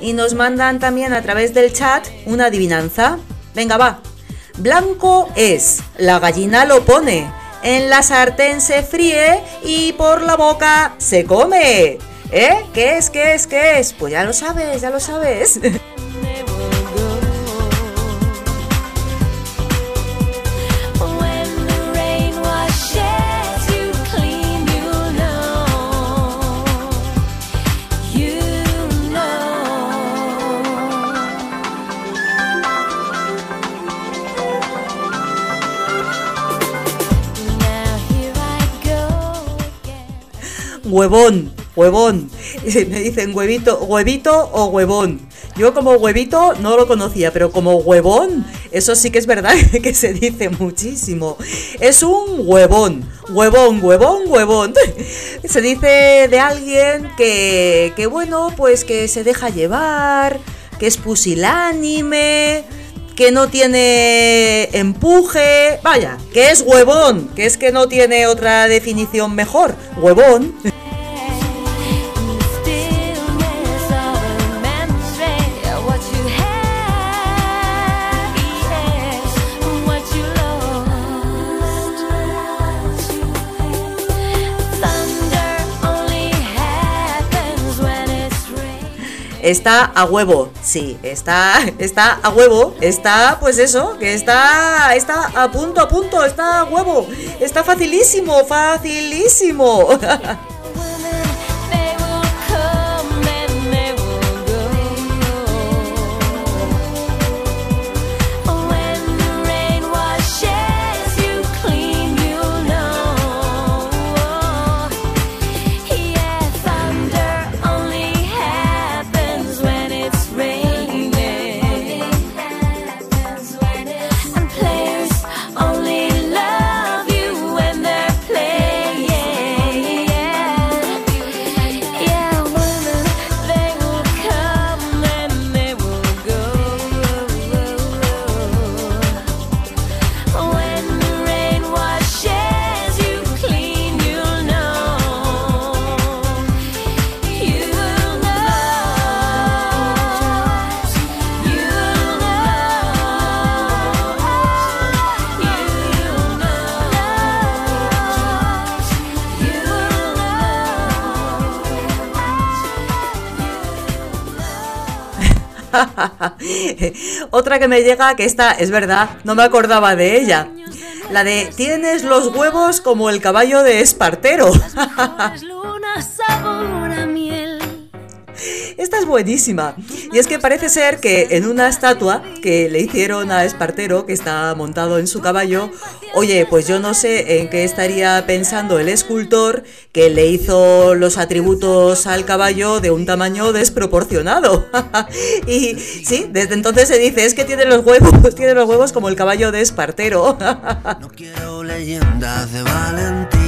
Y nos mandan también a través del chat una adivinanza. Venga, va. Blanco es, la gallina lo pone, en la sartén se fríe y por la boca se come. ¿Eh? ¿Qué es? ¿Qué es? ¿Qué es? Pues ya lo sabes, ya lo sabes. Huevón, huevón. Me dicen huevito, huevito o huevón. Yo como huevito no lo conocía, pero como huevón, eso sí que es verdad que se dice muchísimo. Es un huevón, huevón, huevón, huevón. Se dice de alguien que, que bueno, pues que se deja llevar, que es pusilánime, que no tiene empuje, vaya, que es huevón, que es que no tiene otra definición mejor, huevón. Está a huevo, sí, está, está a huevo, está, pues eso, que está, está a punto, a punto, está a huevo, está facilísimo, facilísimo. Otra que me llega, que esta es verdad, no me acordaba de ella. La de tienes los huevos como el caballo de Espartero. Esta es buenísima. Y es que parece ser que en una estatua que le hicieron a Espartero, que está montado en su caballo, oye, pues yo no sé en qué estaría pensando el escultor que le hizo los atributos al caballo de un tamaño desproporcionado. y sí, desde entonces se dice, es que tiene los huevos, tiene los huevos como el caballo de Espartero. leyendas de Valentín.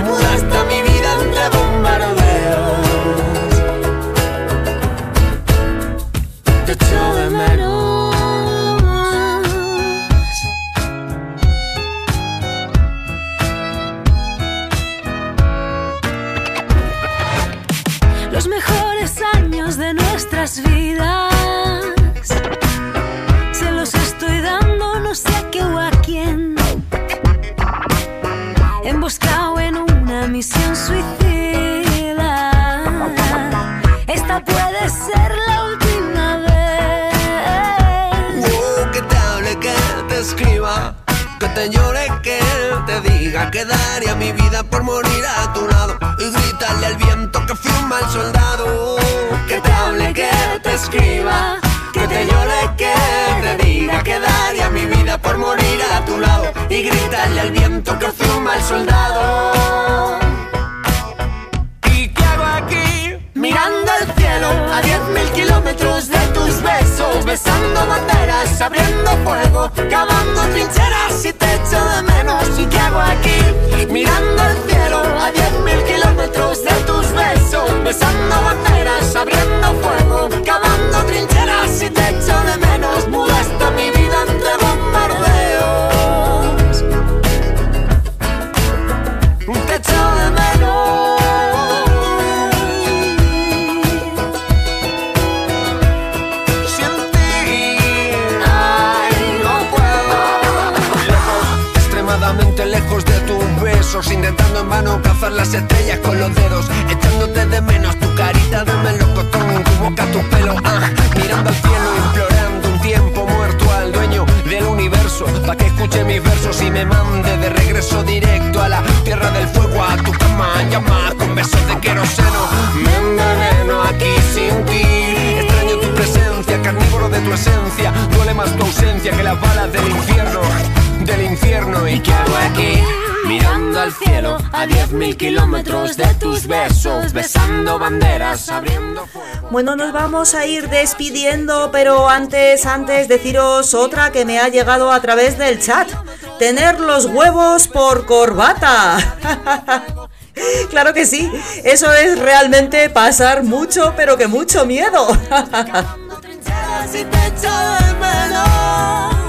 nuestras vidas se los estoy dando no sé a qué o a quién. Emboscado en una misión suicida. Esta puede ser la última vez. Que te hable, que te escriba, que te llore, que te diga que daría mi vida por morir a tu lado y gritarle al viento que fui un mal soldado. Que te llore, que te diga que daría mi vida por morir a tu lado y gritarle al viento que un mal soldado. ¿Y qué hago aquí? Mirando al cielo a diez mil kilómetros de tus besos, besando banderas, abriendo fuego, cavando trincheras y te echo de menos. ¿Y qué hago aquí? Mirando al cielo a diez mil kilómetros de tus besos, besando banderas, abriendo fuego, intentando en vano cazar las estrellas con los dedos, echándote de menos tu carita de melocotón, tu boca, tu pelo, ah, mirando al cielo, implorando un tiempo muerto al dueño del universo, pa' que escuche mis versos y me mande de regreso directo a la tierra del fuego, a tu cama, llama con besos de queroseno, me enveneno aquí sin ti, extraño tu presencia, carnívoro de tu esencia, duele más tu ausencia que las balas del infierno, del infierno, ¿y qué hago aquí? Mirando al cielo a diez mil kilómetros de tus besos, besando banderas, abriendo fuego. Bueno, nos vamos a ir despidiendo, pero antes, antes deciros otra que me ha llegado a través del chat. Tener los huevos por corbata. Claro que sí, eso es realmente pasar mucho, pero que mucho miedo.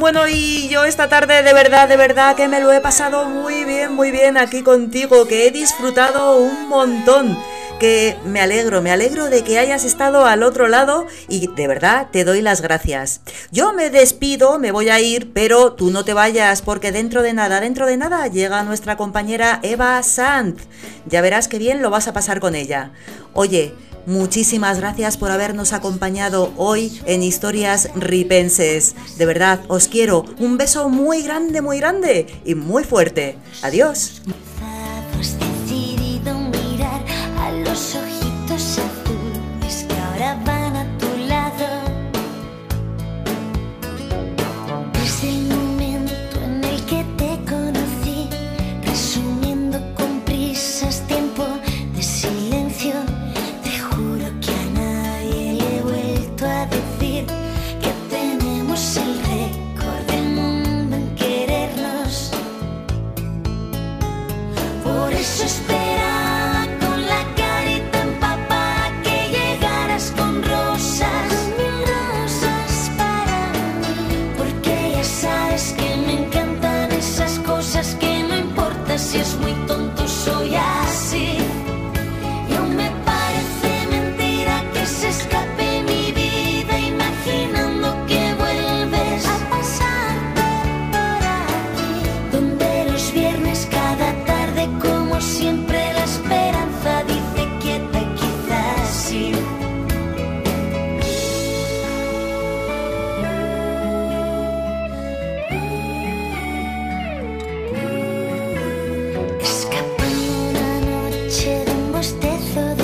Bueno, y yo esta tarde de verdad, de verdad que me lo he pasado muy bien, muy bien aquí contigo, que he disfrutado un montón. Que me alegro, me alegro de que hayas estado al otro lado y de verdad te doy las gracias. Yo me despido, me voy a ir, pero tú no te vayas porque dentro de nada, dentro de nada llega nuestra compañera Eva Sant. Ya verás qué bien lo vas a pasar con ella. Oye, Muchísimas gracias por habernos acompañado hoy en Historias Ripenses. De verdad, os quiero. Un beso muy grande, muy grande y muy fuerte. Adiós.